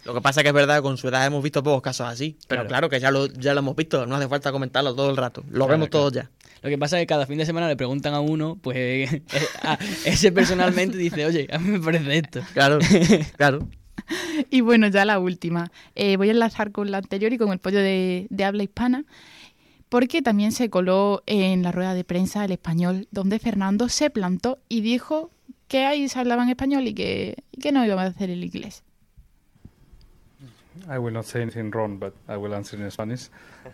Lo que pasa es que es verdad que con su edad hemos visto pocos casos así. Pero Claro. claro, que ya lo, ya lo hemos visto, no hace falta comentarlo todo el rato. Lo Claro, vemos claro. todos ya. Lo que pasa es que cada fin de semana le preguntan a uno, pues (laughs) eh, a- ese personalmente dice, oye, a mí me parece esto. Claro, (laughs) claro. Y bueno, ya la última. Eh, voy a enlazar con la anterior y con el pollo de, de habla hispana, porque también se coló en la rueda de prensa el español, donde Fernando se plantó y dijo que ahí se hablaba en español y que, y que no iba a hacer el inglés. I will not say anything wrong, but I will answer in Spanish.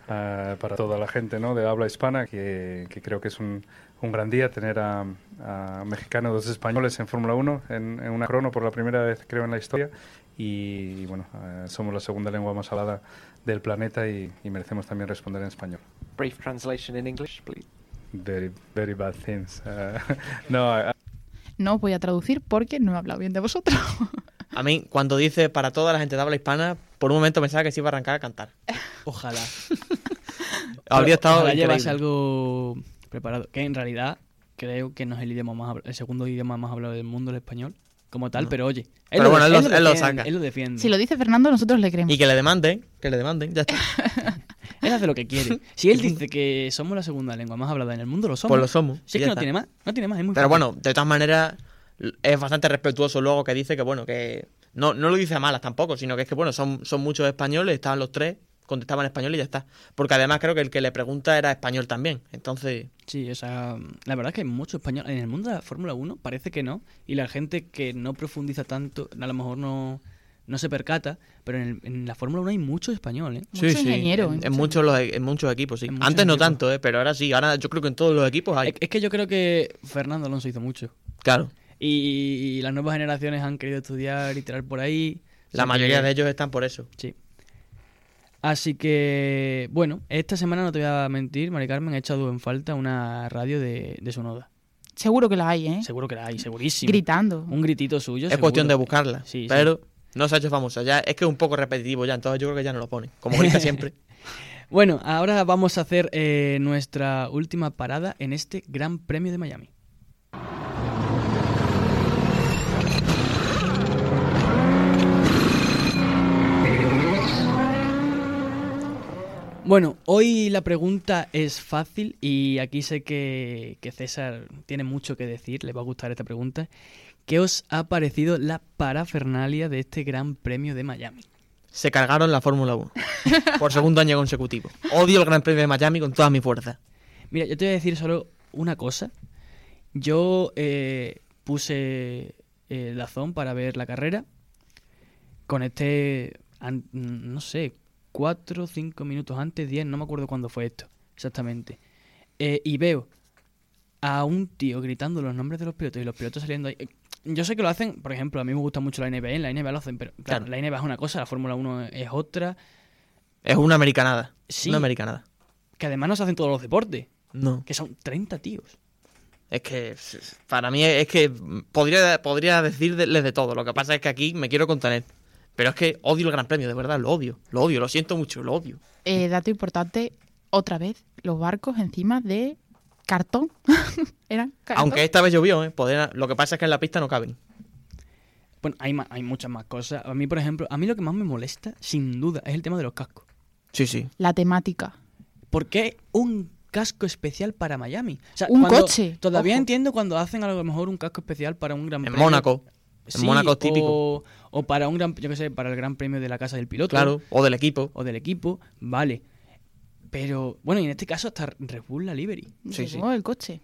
Uh, para toda la gente ¿no? de habla hispana, que, que creo que es un, un gran día tener a, a mexicanos, dos españoles en Fórmula 1, en, en una crono por la primera vez, creo, en la historia. Y, bueno, eh, somos la segunda lengua más hablada del planeta y, y merecemos también responder en español. Brief translation in English, please. Very, very bad things. Uh, (laughs) no, I- No voy a traducir porque no he hablado bien de vosotros. (laughs) A mí, cuando dice para toda la gente de habla hispana, por un momento pensaba que se iba a arrancar a cantar. Ojalá. (laughs) Habría estado Ojalá increíble. llevas algo preparado. Que en realidad creo que no es el idioma más el segundo idioma más hablado del mundo, el español, como tal, No. pero oye. Pero bueno, él lo- él lo defiende, saca. Él lo defiende. si lo dice Fernando, nosotros le creemos. Y que le demanden, que le demanden, ya está. (laughs) Él hace lo que quiere. Si él dice que somos la segunda lengua más hablada en el mundo, lo somos. Pues lo somos. Si es que no está. tiene más, no tiene más, es muy Pero fácil. bueno, de todas maneras, es bastante respetuoso luego que dice que, bueno, que no, no lo dice a malas tampoco, sino que es que, bueno, son, son muchos españoles, estaban los tres, contestaban español y ya está. Porque además creo que el que le pregunta era español también. Entonces, Sí, o sea, la verdad es que hay mucho español. En el mundo de la Fórmula 1 parece que no. Y la gente que no profundiza tanto, a lo mejor no, no se percata. Pero en, el- en la Fórmula 1 hay mucho español, ¿eh? Mucho ingeniero, En, mucho en muchos, los- en muchos equipos, sí. En muchos Antes no equipos. tanto, ¿eh? pero ahora sí. Ahora yo creo que en todos los equipos hay. Es, es que yo creo que Fernando Alonso hizo mucho. Claro. Y, y las nuevas generaciones han querido estudiar y tirar por ahí. La mayoría que- de ellos están por eso. Sí. Así que, bueno, esta semana no te voy a mentir, Mari Carmen, he echado en falta una radio de, de Sonoda. Seguro que la hay, ¿eh? Seguro que la hay, segurísimo. Gritando. Un gritito suyo. es cuestión de buscarla. Sí, sí. pero no se ha hecho famosa. Ya, es que es un poco repetitivo ya, entonces yo creo que ya no lo pone. Como grita (laughs) siempre. Bueno, ahora vamos a hacer eh, nuestra última parada en este Gran Premio de Miami. Bueno, hoy la pregunta es fácil y aquí sé que, que César tiene mucho que decir, le va a gustar esta pregunta. ¿Qué os ha parecido la parafernalia de este Gran Premio de Miami? Se cargaron la Fórmula 1. (laughs) por segundo año consecutivo. Odio el Gran Premio de Miami con toda mi fuerza. Mira, yo te voy a decir solo una cosa. Yo eh, puse el Dazón para ver la carrera. Conecté, an- no sé, cuatro o cinco minutos antes, diez, no me acuerdo cuándo fue esto, exactamente. Eh, y veo a un tío gritando los nombres de los pilotos y los pilotos saliendo ahí. Eh, Yo sé que lo hacen, por ejemplo, a mí me gusta mucho la NBA, en la NBA lo hacen, pero claro, Claro. la NBA es una cosa, la Fórmula 1 es otra, Es una americanada. Sí. Una americanada. que además no se hacen todos los deportes, No. que son 30 tíos. Es que para mí es que podría, podría decirles de todo. Lo que pasa es que aquí me quiero contener. Pero es que odio el Gran Premio, de verdad, lo odio. Lo odio, lo siento mucho, lo odio. Eh, dato importante, otra vez, los barcos encima de cartón. (laughs) Eran cartón. Aunque esta vez llovió, ¿eh? Podría- lo que pasa es que en la pista no caben. Bueno, hay, hay muchas más cosas. A mí, por ejemplo, a mí lo que más me molesta, sin duda, es el tema de los cascos. Sí, sí. La temática. ¿Por qué un casco especial para Miami? O sea, Un coche, Todavía ojo. entiendo cuando hacen a lo mejor un casco especial para un gran En premio. Mónaco. En Sí, Mónaco es típico. O, o para un gran, yo qué sé, para el gran premio de la casa del piloto. Claro. O del equipo. O del equipo, vale. Pero, bueno, y en este caso hasta Red Bull la livery. Sí, el coche.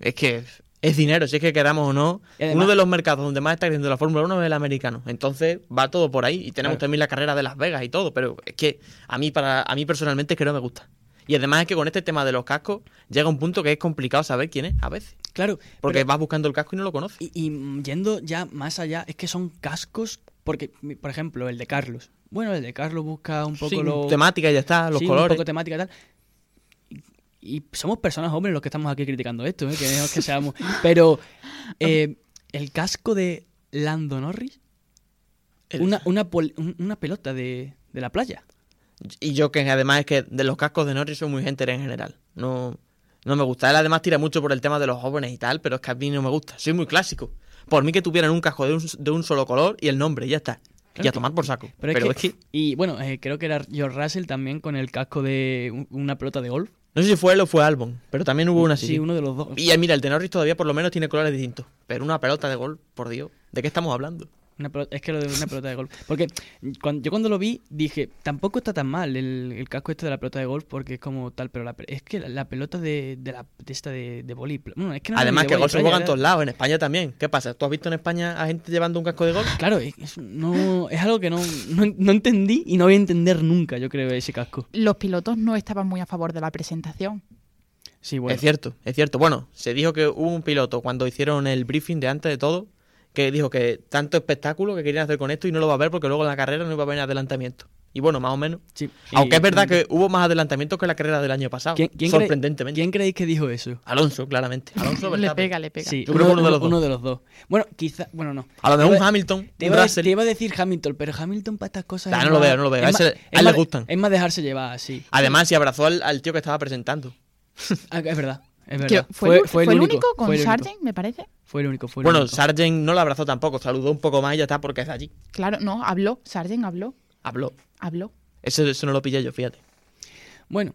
Es que es dinero, si es que queramos o no. Además- Uno de los mercados donde más está creciendo la Fórmula 1 es el americano. Entonces va todo por ahí. Y tenemos Claro. también la carrera de Las Vegas y todo. Pero es que a mí, para, a mí personalmente es que no me gusta. Y además es que con este tema de los cascos llega un punto que es complicado saber quién es a veces. Claro, Porque pero- vas buscando el casco y no lo conoces. y, y, yendo ya más allá, es que son cascos, porque, por ejemplo, el de Carlos. Bueno, el de Carlos busca un poco Sí, lo... temática y ya está, los sí, colores. un poco temática y tal. Y, y somos personas hombres los que estamos aquí criticando esto, ¿eh? que no es que seamos... (laughs) Pero eh, el casco de Lando Norris, El- una, una, pol- un- una pelota de, de la playa. Y yo que además es que de los cascos de Norris soy muy gente en general. No, no me gusta. Él además tira mucho por el tema de los jóvenes y tal, pero es que a mí no me gusta. Soy muy clásico. Por mí que tuvieran un casco de un, de un solo color y el nombre, y ya está. y Claro a tomar por saco. Pero, Pero, es, que, Y bueno, eh, creo que era George Russell también con el casco de un- una pelota de golf. no sé si fue él o fue Albon, pero también hubo una así. Sí, uno de los dos. Y eh, mira, el de Norris todavía por lo menos tiene colores distintos. Pero una pelota de gol, por Dios. ¿De qué estamos hablando? Una pelota- es que lo de una pelota de golf. Porque cuando, yo cuando lo vi dije, tampoco está tan mal el, el casco este de la pelota de golf porque es como tal, pero la, es que la, la pelota de, de, la, de esta de, de boli... Bueno, es que no Además que boli gol se juega en todos lados, en España también. ¿Qué pasa? ¿Tú has visto en España a gente llevando un casco de gol? Claro, es, es- no, es algo que no, no, no entendí y no voy a entender nunca, yo creo, ese casco. Los pilotos no estaban muy a favor de la presentación. Sí, bueno. Es cierto, es cierto. Bueno, se dijo que hubo un piloto cuando hicieron el briefing de antes de todo que dijo que tanto espectáculo que querían hacer con esto y no lo va a ver porque luego en la carrera no iba a haber adelantamiento. Y bueno, más o menos. Sí. Aunque Y- es verdad que hubo más adelantamientos que la carrera del año pasado. ¿Quién, quién cree- sorprendentemente. ¿Quién creéis que dijo eso? Alonso, claramente. Alonso Le Verstappen. pega, le pega. Sí, Yo creo que uno de los dos. uno de los dos. Bueno, quizá, bueno, no. A lo mejor un Hamilton, Te un iba, a- Russell. te iba a decir Hamilton, pero Hamilton para estas cosas. Es no lo veo, no lo veo. A ese- él le gustan. Es más dejarse llevar, así. Además, si abrazó al, al tío que estaba presentando. Ah, es verdad, es Que verdad. fue, fue el único con. Sargent, me parece. Fue el único, fue el Bueno, único. Sargent no lo abrazó tampoco, saludó un poco más y ya está porque es de allí. Claro, no, habló. Sargent habló. Habló. Habló. Eso, eso no lo pillé yo, fíjate. Bueno,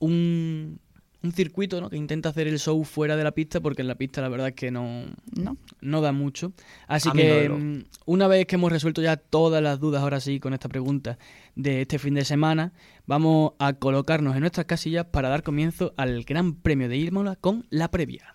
un, un circuito ¿no? que intenta hacer el show fuera de la pista porque en la pista la verdad es que no, ¿No? no da mucho. Así A que no, mm, una vez que hemos resuelto ya todas las dudas ahora sí con esta pregunta de este fin de semana, vamos a colocarnos en nuestras casillas para dar comienzo al Gran Premio de Imola con la previa.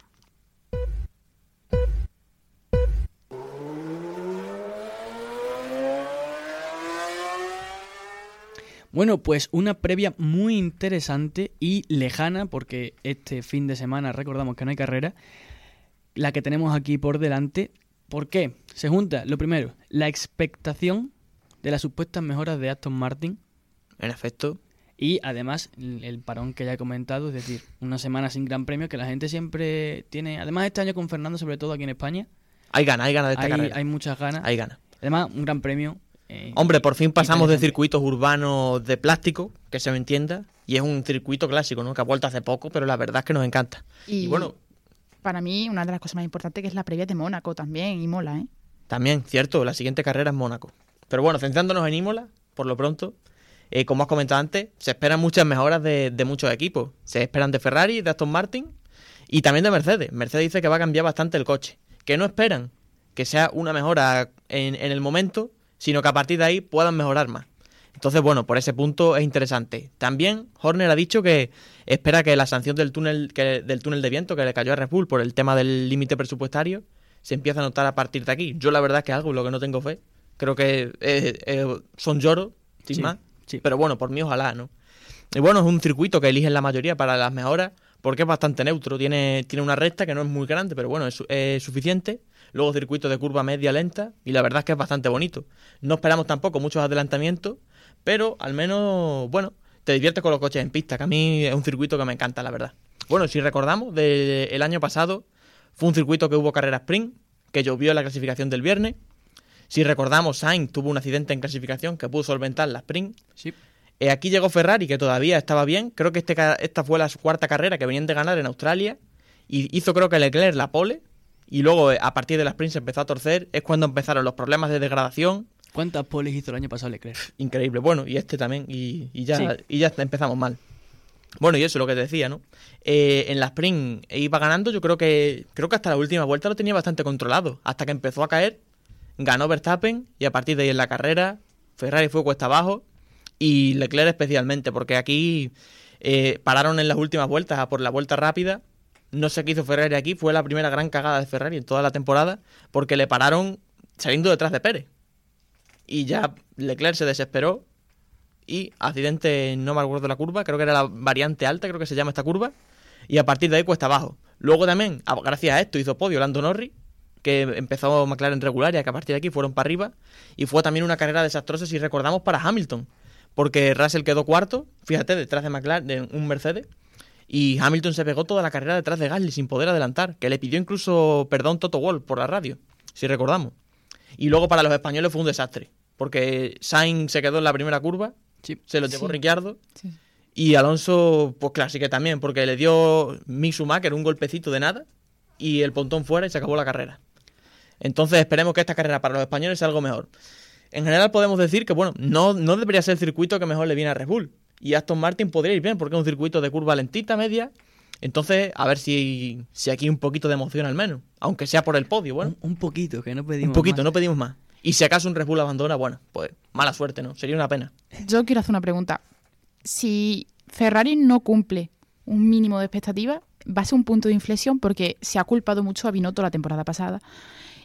Bueno, pues una previa muy interesante y lejana, porque este fin de semana recordamos que no hay carrera, la que tenemos aquí por delante. ¿Por qué? Se junta, lo primero, la expectación de las supuestas mejoras de Aston Martin En efecto, y además el parón que ya he comentado, es decir, una semana sin gran premio que la gente siempre tiene. Además, este año con Fernando, sobre todo aquí en España, hay ganas, hay ganas de esta hay, carrera. hay muchas ganas. Hay ganas. Además, un gran premio. Eh, Hombre, por fin pasamos de circuitos urbanos de plástico, que se me entienda, y es un circuito clásico, ¿no? Que ha vuelto hace poco, pero la verdad es que nos encanta. Y, Y bueno, para mí, una de las cosas más importantes que es la previa de Mónaco también, y mola, ¿eh? también, cierto, la siguiente carrera es Mónaco. Pero bueno, centrándonos en Imola, por lo pronto, eh, como has comentado antes, se esperan muchas mejoras de, de muchos equipos. Se esperan de Ferrari, de Aston Martin y también de Mercedes. Mercedes dice que va a cambiar bastante el coche. Que no esperan que sea una mejora en, en el momento, sino que a partir de ahí puedan mejorar más. Entonces, bueno, por ese punto es interesante. También Horner ha dicho que espera que la sanción del túnel, que, del túnel de viento que le cayó a Red Bull por el tema del límite presupuestario se empiece a notar a partir de aquí. Yo la verdad es que algo en lo que no tengo fe. Creo que eh, eh, son lloros, sin Sí, más. sí. Pero bueno, por mí ojalá, ¿no? Y bueno, es un circuito que eligen la mayoría para las mejoras porque es bastante neutro. Tiene, tiene una recta que no es muy grande, pero bueno, es, es suficiente. Luego circuito de curva media lenta y la verdad es que es bastante bonito. No esperamos tampoco muchos adelantamientos, pero al menos, bueno, te diviertes con los coches en pista, que a mí es un circuito que me encanta, la verdad. Bueno, si recordamos, del año pasado fue un circuito que hubo carrera sprint, que llovió en la clasificación del viernes. Si recordamos, Sainz tuvo un accidente en clasificación que pudo solventar la sprint. Sí. Eh, aquí llegó Ferrari, que todavía estaba bien. Creo que este, esta fue la cuarta carrera que venían de ganar en Australia. Y hizo, creo que Leclerc la pole. Y luego, eh, a partir de la sprint, se empezó a torcer. Es cuando empezaron los problemas de degradación. ¿Cuántas poles hizo el año pasado Leclerc? Increíble. Bueno, y este también. Y, y ya, Sí. y ya empezamos mal. Bueno, y eso es lo que te decía, ¿no? Eh, en la sprint iba ganando. Yo creo que creo que hasta la última vuelta lo tenía bastante controlado. Hasta que empezó a caer. Ganó Verstappen. Y a partir de ahí en la carrera, Ferrari fue cuesta abajo. Y Leclerc especialmente. Porque aquí eh, pararon en las últimas vueltas a por la vuelta rápida. No sé qué hizo Ferrari aquí, fue la primera gran cagada de Ferrari en toda la temporada, porque le pararon saliendo detrás de Pérez. Y ya Leclerc se desesperó y accidente, no me acuerdo la curva, creo que era la variante alta, creo que se llama esta curva, y a partir de ahí cuesta abajo. Luego también, a- gracias a esto, hizo podio Lando Norris, que empezó McLaren regular y que a partir de aquí fueron para arriba, y fue también una carrera desastrosa si recordamos para Hamilton, porque Russell quedó cuarto, fíjate, detrás de McLaren, de un Mercedes, y Hamilton se pegó toda la carrera detrás de Gasly sin poder adelantar, que le pidió incluso perdón Toto Wolff por la radio, si recordamos. Y luego para los españoles fue un desastre, porque Sainz se quedó en la primera curva, Sí. se lo llevó Sí. Ricciardo, Sí. y Alonso, pues que también, porque le dio Mick Schumacher un golpecito de nada, y el pontón fuera y se acabó la carrera. Entonces esperemos que esta carrera para los españoles sea algo mejor. En general podemos decir que, bueno, no, no debería ser el circuito que mejor le viene a Red Bull. Y Aston Martin podría ir bien, porque es un circuito de curva lentita, media. Entonces, a ver si, si aquí hay un poquito de emoción al menos. Aunque sea por el podio, bueno. Un, un poquito, que no pedimos Un poquito, más. no pedimos más. Y si acaso un Red Bull abandona, bueno, pues mala suerte, ¿no? Sería una pena. Yo quiero hacer una pregunta. Si Ferrari no cumple un mínimo de expectativas, va a ser un punto de inflexión porque se ha culpado mucho a Binotto la temporada pasada.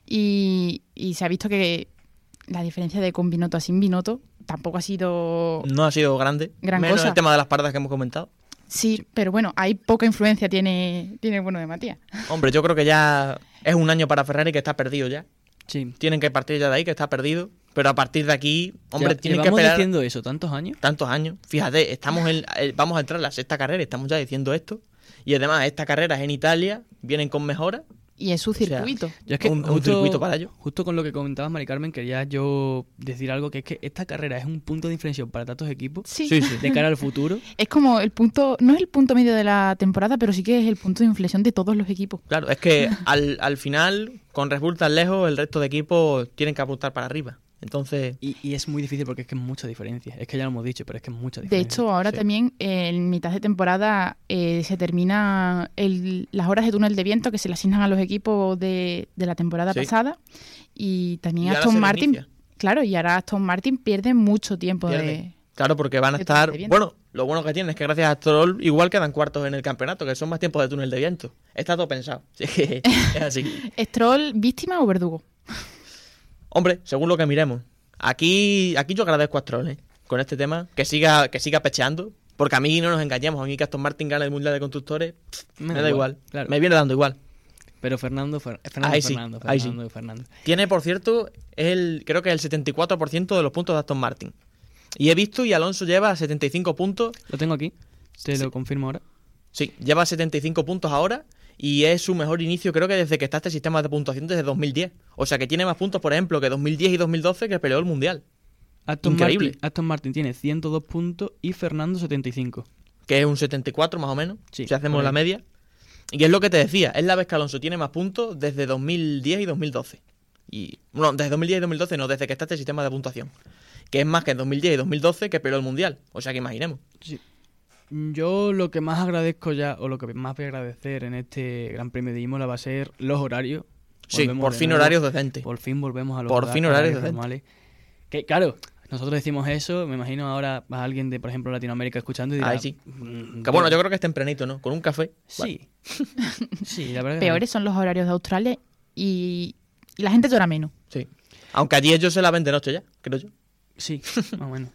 Y, y se ha visto que la diferencia de con Binotto a sin Binotto tampoco ha sido... No ha sido grande. Gran menos cosa. el tema de las paradas que hemos comentado. Sí, pero bueno, hay poca influencia tiene, tiene el bueno de Matías. Hombre, yo creo que ya es un año para Ferrari que está perdido ya. Sí. Tienen que partir ya de ahí, que está perdido. Pero a partir de aquí, hombre, Ya- tienen que esperar diciendo eso tantos años. tantos años. Fíjate, estamos en, eh, vamos a entrar en la sexta carrera, y estamos ya diciendo esto. Y además, esta carrera es en Italia, vienen con mejoras. Y es su sea, circuito. Yo es que Un- un justo, circuito para ello. justo con lo que comentabas, Mari Carmen, quería yo decir algo, que es que esta carrera es un punto de inflexión para tantos equipos Sí. Sí, sí. de cara al futuro. (laughs) Es como el punto, no es el punto medio de la temporada, pero sí que es el punto de inflexión de todos los equipos. Claro, es que al, al final, con Red Bull tan lejos, el resto de equipos tienen que apuntar para arriba. Entonces, Y, y es muy difícil porque es que es mucha diferencia. Es que ya lo hemos dicho, pero es que es mucha De diferencia. hecho, ahora sí. también eh, en mitad de temporada eh, se termina el- las horas de túnel de viento que se le asignan a los equipos de, de la temporada Sí. pasada. Y también Y Aston Martin, reinicia. claro, y ahora Aston Martin pierde mucho tiempo Pierde. de... claro, porque van a de estar. de. Bueno, lo bueno que tienen es que gracias a Stroll igual quedan cuartos en el campeonato, que son más tiempos de túnel de viento. Está todo pensado. (laughs) Sí, es así. (laughs) ¿Stroll víctima o verdugo? Hombre, según lo que miremos. Aquí, aquí yo agradezco a Stroll, ¿eh? Con este tema, que siga, que siga pecheando. Porque a mí no nos engañamos, a mí que Aston Martin gane el Mundial de Constructores, pff, me, da igual. claro. Me viene dando igual. Pero Fernando, Fer- Fernando, Ahí sí, Fernando, ahí sí. Fernando. Tiene, por cierto, el, creo que el 74% de los puntos de Aston Martin. Y he visto y Alonso lleva 75 puntos. Lo tengo aquí. Te lo confirmo ahora. Sí, lleva 75 puntos ahora y es su mejor inicio creo que desde que está este sistema de puntuación desde 2010. O sea que tiene más puntos, por ejemplo, que 2010 y 2012 que peleó el Mundial. Aston Increíble. Martin, Aston Martin tiene 102 puntos y Fernando 75. Que es un 74 más o menos, Sí, si hacemos la media. Y es lo que te decía, es la vez que Alonso tiene más puntos desde 2010 y 2012. Y, bueno, desde 2010 y 2012 no, desde que está este sistema de puntuación. Que es más que en 2010 y 2012 que peleó el Mundial. O sea que imaginemos. Yo lo que más agradezco ya, o lo que más voy a agradecer en este Gran Premio de Imola va a ser los horarios. Sí, Volvemos por fin nuevo. horarios decentes. Por fin volvemos a los Por hora- fin horarios decentes. normales. Que claro, nosotros decimos eso, me imagino ahora a alguien de, por ejemplo, Latinoamérica escuchando y dirá... Ahí sí. "Mm, Que bueno, yo creo que es tempranito, ¿no? Con un café. Sí. (laughs) sí, la verdad que Peores son los horarios de Australia y y la gente llora menos. Sí. Aunque allí ellos se la ven de noche ya, creo yo. Sí, más o menos.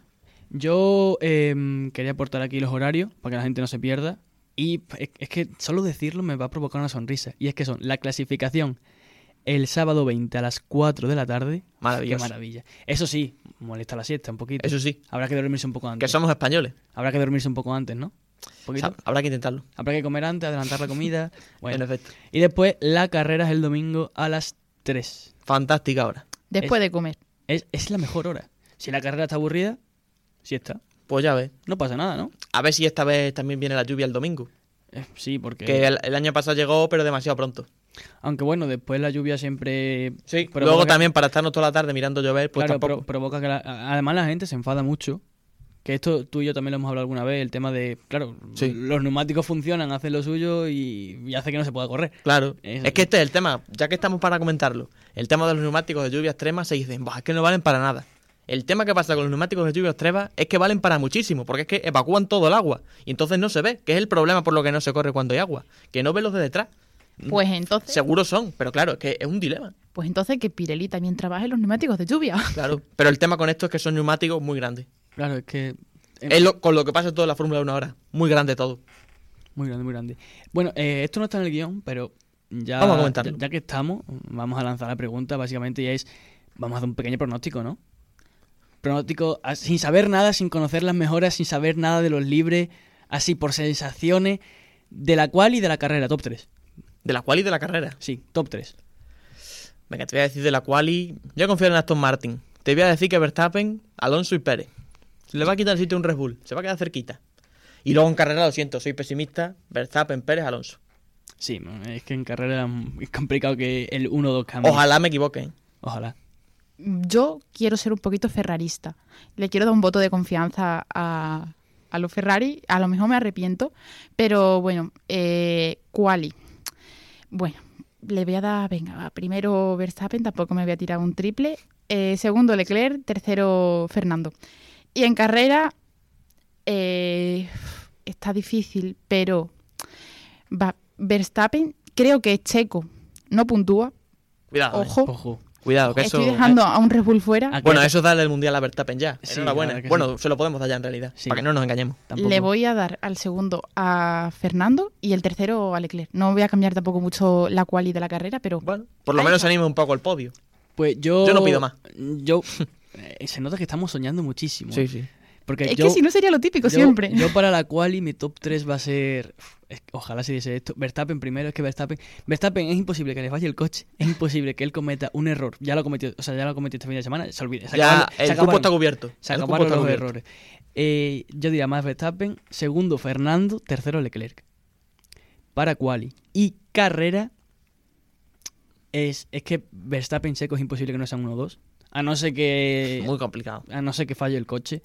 Yo em, quería aportar aquí los horarios para que la gente no se pierda. Y es, es que solo decirlo me va a provocar una sonrisa. Y es que son la clasificación el sábado 20 a las 4 de la tarde. Maravilloso. Qué maravilla. Eso sí, molesta la siesta un poquito. Eso sí, Habrá que dormirse un poco que antes. somos españoles. Habrá que dormirse un poco antes, ¿no? Habrá que intentarlo. Habrá que comer antes, adelantar la comida. (laughs) Bueno. En efecto. Y después la carrera es el domingo a las 3. Fantástica hora. Después de comer. Es, es la mejor hora. Si la carrera está aburrida, sí está. Pues ya ves. No pasa nada, ¿no? A ver si esta vez también viene la lluvia el domingo. Eh, sí, porque... Que el, el año pasado llegó, pero demasiado pronto. Aunque bueno, después la lluvia siempre... Sí, provoca luego también para estarnos toda la tarde mirando llover, pues claro, tampoco. pro- provoca que... la- además la gente se enfada mucho. Que esto tú y yo también lo hemos hablado alguna vez, el tema de... Claro, Sí. los neumáticos funcionan, hacen lo suyo y, y hace que no se pueda correr. Claro. Eso es que este es el tema, ya que estamos para comentarlo. El tema de los neumáticos de lluvia extrema se dicen, "Buah, es que no valen para nada. El tema que pasa con los neumáticos de lluvia Treva es que valen para muchísimo, porque es que evacúan todo el agua y entonces no se ve, que es el problema por lo que no se corre cuando hay agua, que no ve los de detrás. Pues entonces, Seguro son, pero claro, es que es un dilema. pues entonces que Pirelli también trabaje los neumáticos de lluvia. (laughs) Claro, pero el tema con esto es que son neumáticos muy grandes. Claro, es que... Es lo- con lo que pasa en toda la Fórmula 1 ahora. Muy grande todo. Muy grande, muy grande. Bueno, eh, esto no está en el guion, pero ya, Vamos a comentarlo. ya, ya que estamos, vamos a lanzar la pregunta, básicamente, y es, vamos a hacer un pequeño pronóstico, ¿no? Pronóstico sin saber nada, sin conocer las mejoras, sin saber nada de los libres, así por sensaciones, de la cual y de la carrera, top 3. De la quali y de la carrera. Sí, top 3. Venga, te voy a decir de la quali. Yo confío en Aston Martin. Te voy a decir que Verstappen, Alonso y Pérez. Se le va a quitar el sitio a un Red Bull. Se va a quedar cerquita. Y luego en carrera, lo siento, soy pesimista. Verstappen, Pérez, Alonso. Sí, es que en carrera es complicado que el 1-2 cambie. Ojalá me equivoque. ¿eh? Ojalá. Yo quiero ser un poquito ferrarista. Le quiero dar un voto de confianza a, a los Ferrari. A lo mejor me arrepiento, pero bueno, eh, quali. Bueno, le voy a dar, venga, va, primero Verstappen, tampoco me voy a tirar un triple. Eh, segundo Leclerc, tercero Fernando. Y en carrera eh, está difícil, pero va, Verstappen creo que es checo, no puntúa. Cuidado. eh. Ojo, Ojo. Cuidado, que eso. estoy dejando a un Red Bull fuera. Bueno, eso es darle el mundial a Verstappen ya. Sí, Enhorabuena. que Bueno, se lo podemos dar ya en realidad. Sí. Para que no nos engañemos. Tampoco. Le voy a dar al segundo a Fernando y el tercero a Leclerc. No voy a cambiar tampoco mucho la quali de la carrera, pero Bueno, por lo menos está. anime un poco el podio. Pues yo... Yo no pido más. Yo... eh, se nota que estamos soñando muchísimo. Sí, sí. Porque es yo, que si no sería lo típico yo- siempre. Yo para la quali mi top 3 va a ser... Ojalá se diese esto. Verstappen primero, es que Verstappen... Verstappen es imposible que le falle el coche. Es imposible que él cometa un error. Ya lo cometió, o sea, ya lo cometió este fin de semana. Se olvide. Se Ya, acabaron- se el cupo acabaron- está cubierto. Se El acabaron los cubierto. errores. Eh, yo diría más Verstappen, segundo Fernando, tercero Leclerc. Para quali. Y carrera es, es que Verstappen seco es imposible que no sean 1-2. A no ser que Muy complicado. a no ser que falle el coche.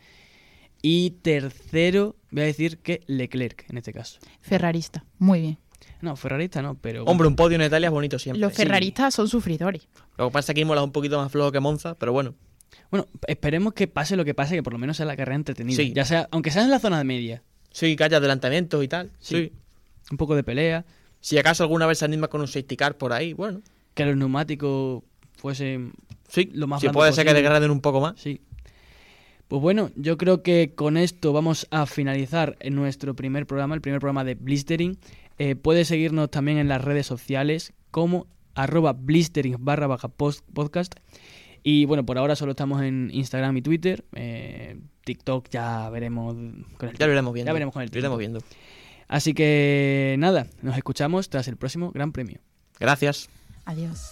Y tercero, voy a decir que Leclerc en este caso. Ferrarista, muy bien. No, Ferrarista no, pero Hombre, un podio en Italia es bonito siempre. Los ferraristas son sufridores. Lo que pasa es que mola un poquito más flojo que Monza, pero bueno. bueno, esperemos que pase lo que pase, que por lo menos sea la carrera entretenida. Sí. Ya sea, aunque sea en la zona de media, Sí, que haya adelantamientos y tal. Sí. Sí. un poco de pelea, Si acaso alguna vez se anima con un safety car por ahí, bueno. que los neumáticos fuesen Sí, Lo más si puede ser que degraden un poco más. Sí. Pues bueno, yo creo que con esto vamos a finalizar en nuestro primer programa, el primer programa de Blistering. Eh, puedes seguirnos también en las redes sociales como arroba blistering barra baja post- podcast. Y bueno, por ahora solo estamos en Instagram y Twitter. Eh, TikTok ya veremos con el Ya lo iremos viendo. Ya veremos con el Lo iremos viendo. Así que nada, nos escuchamos tras el próximo Gran Premio. Gracias. Adiós.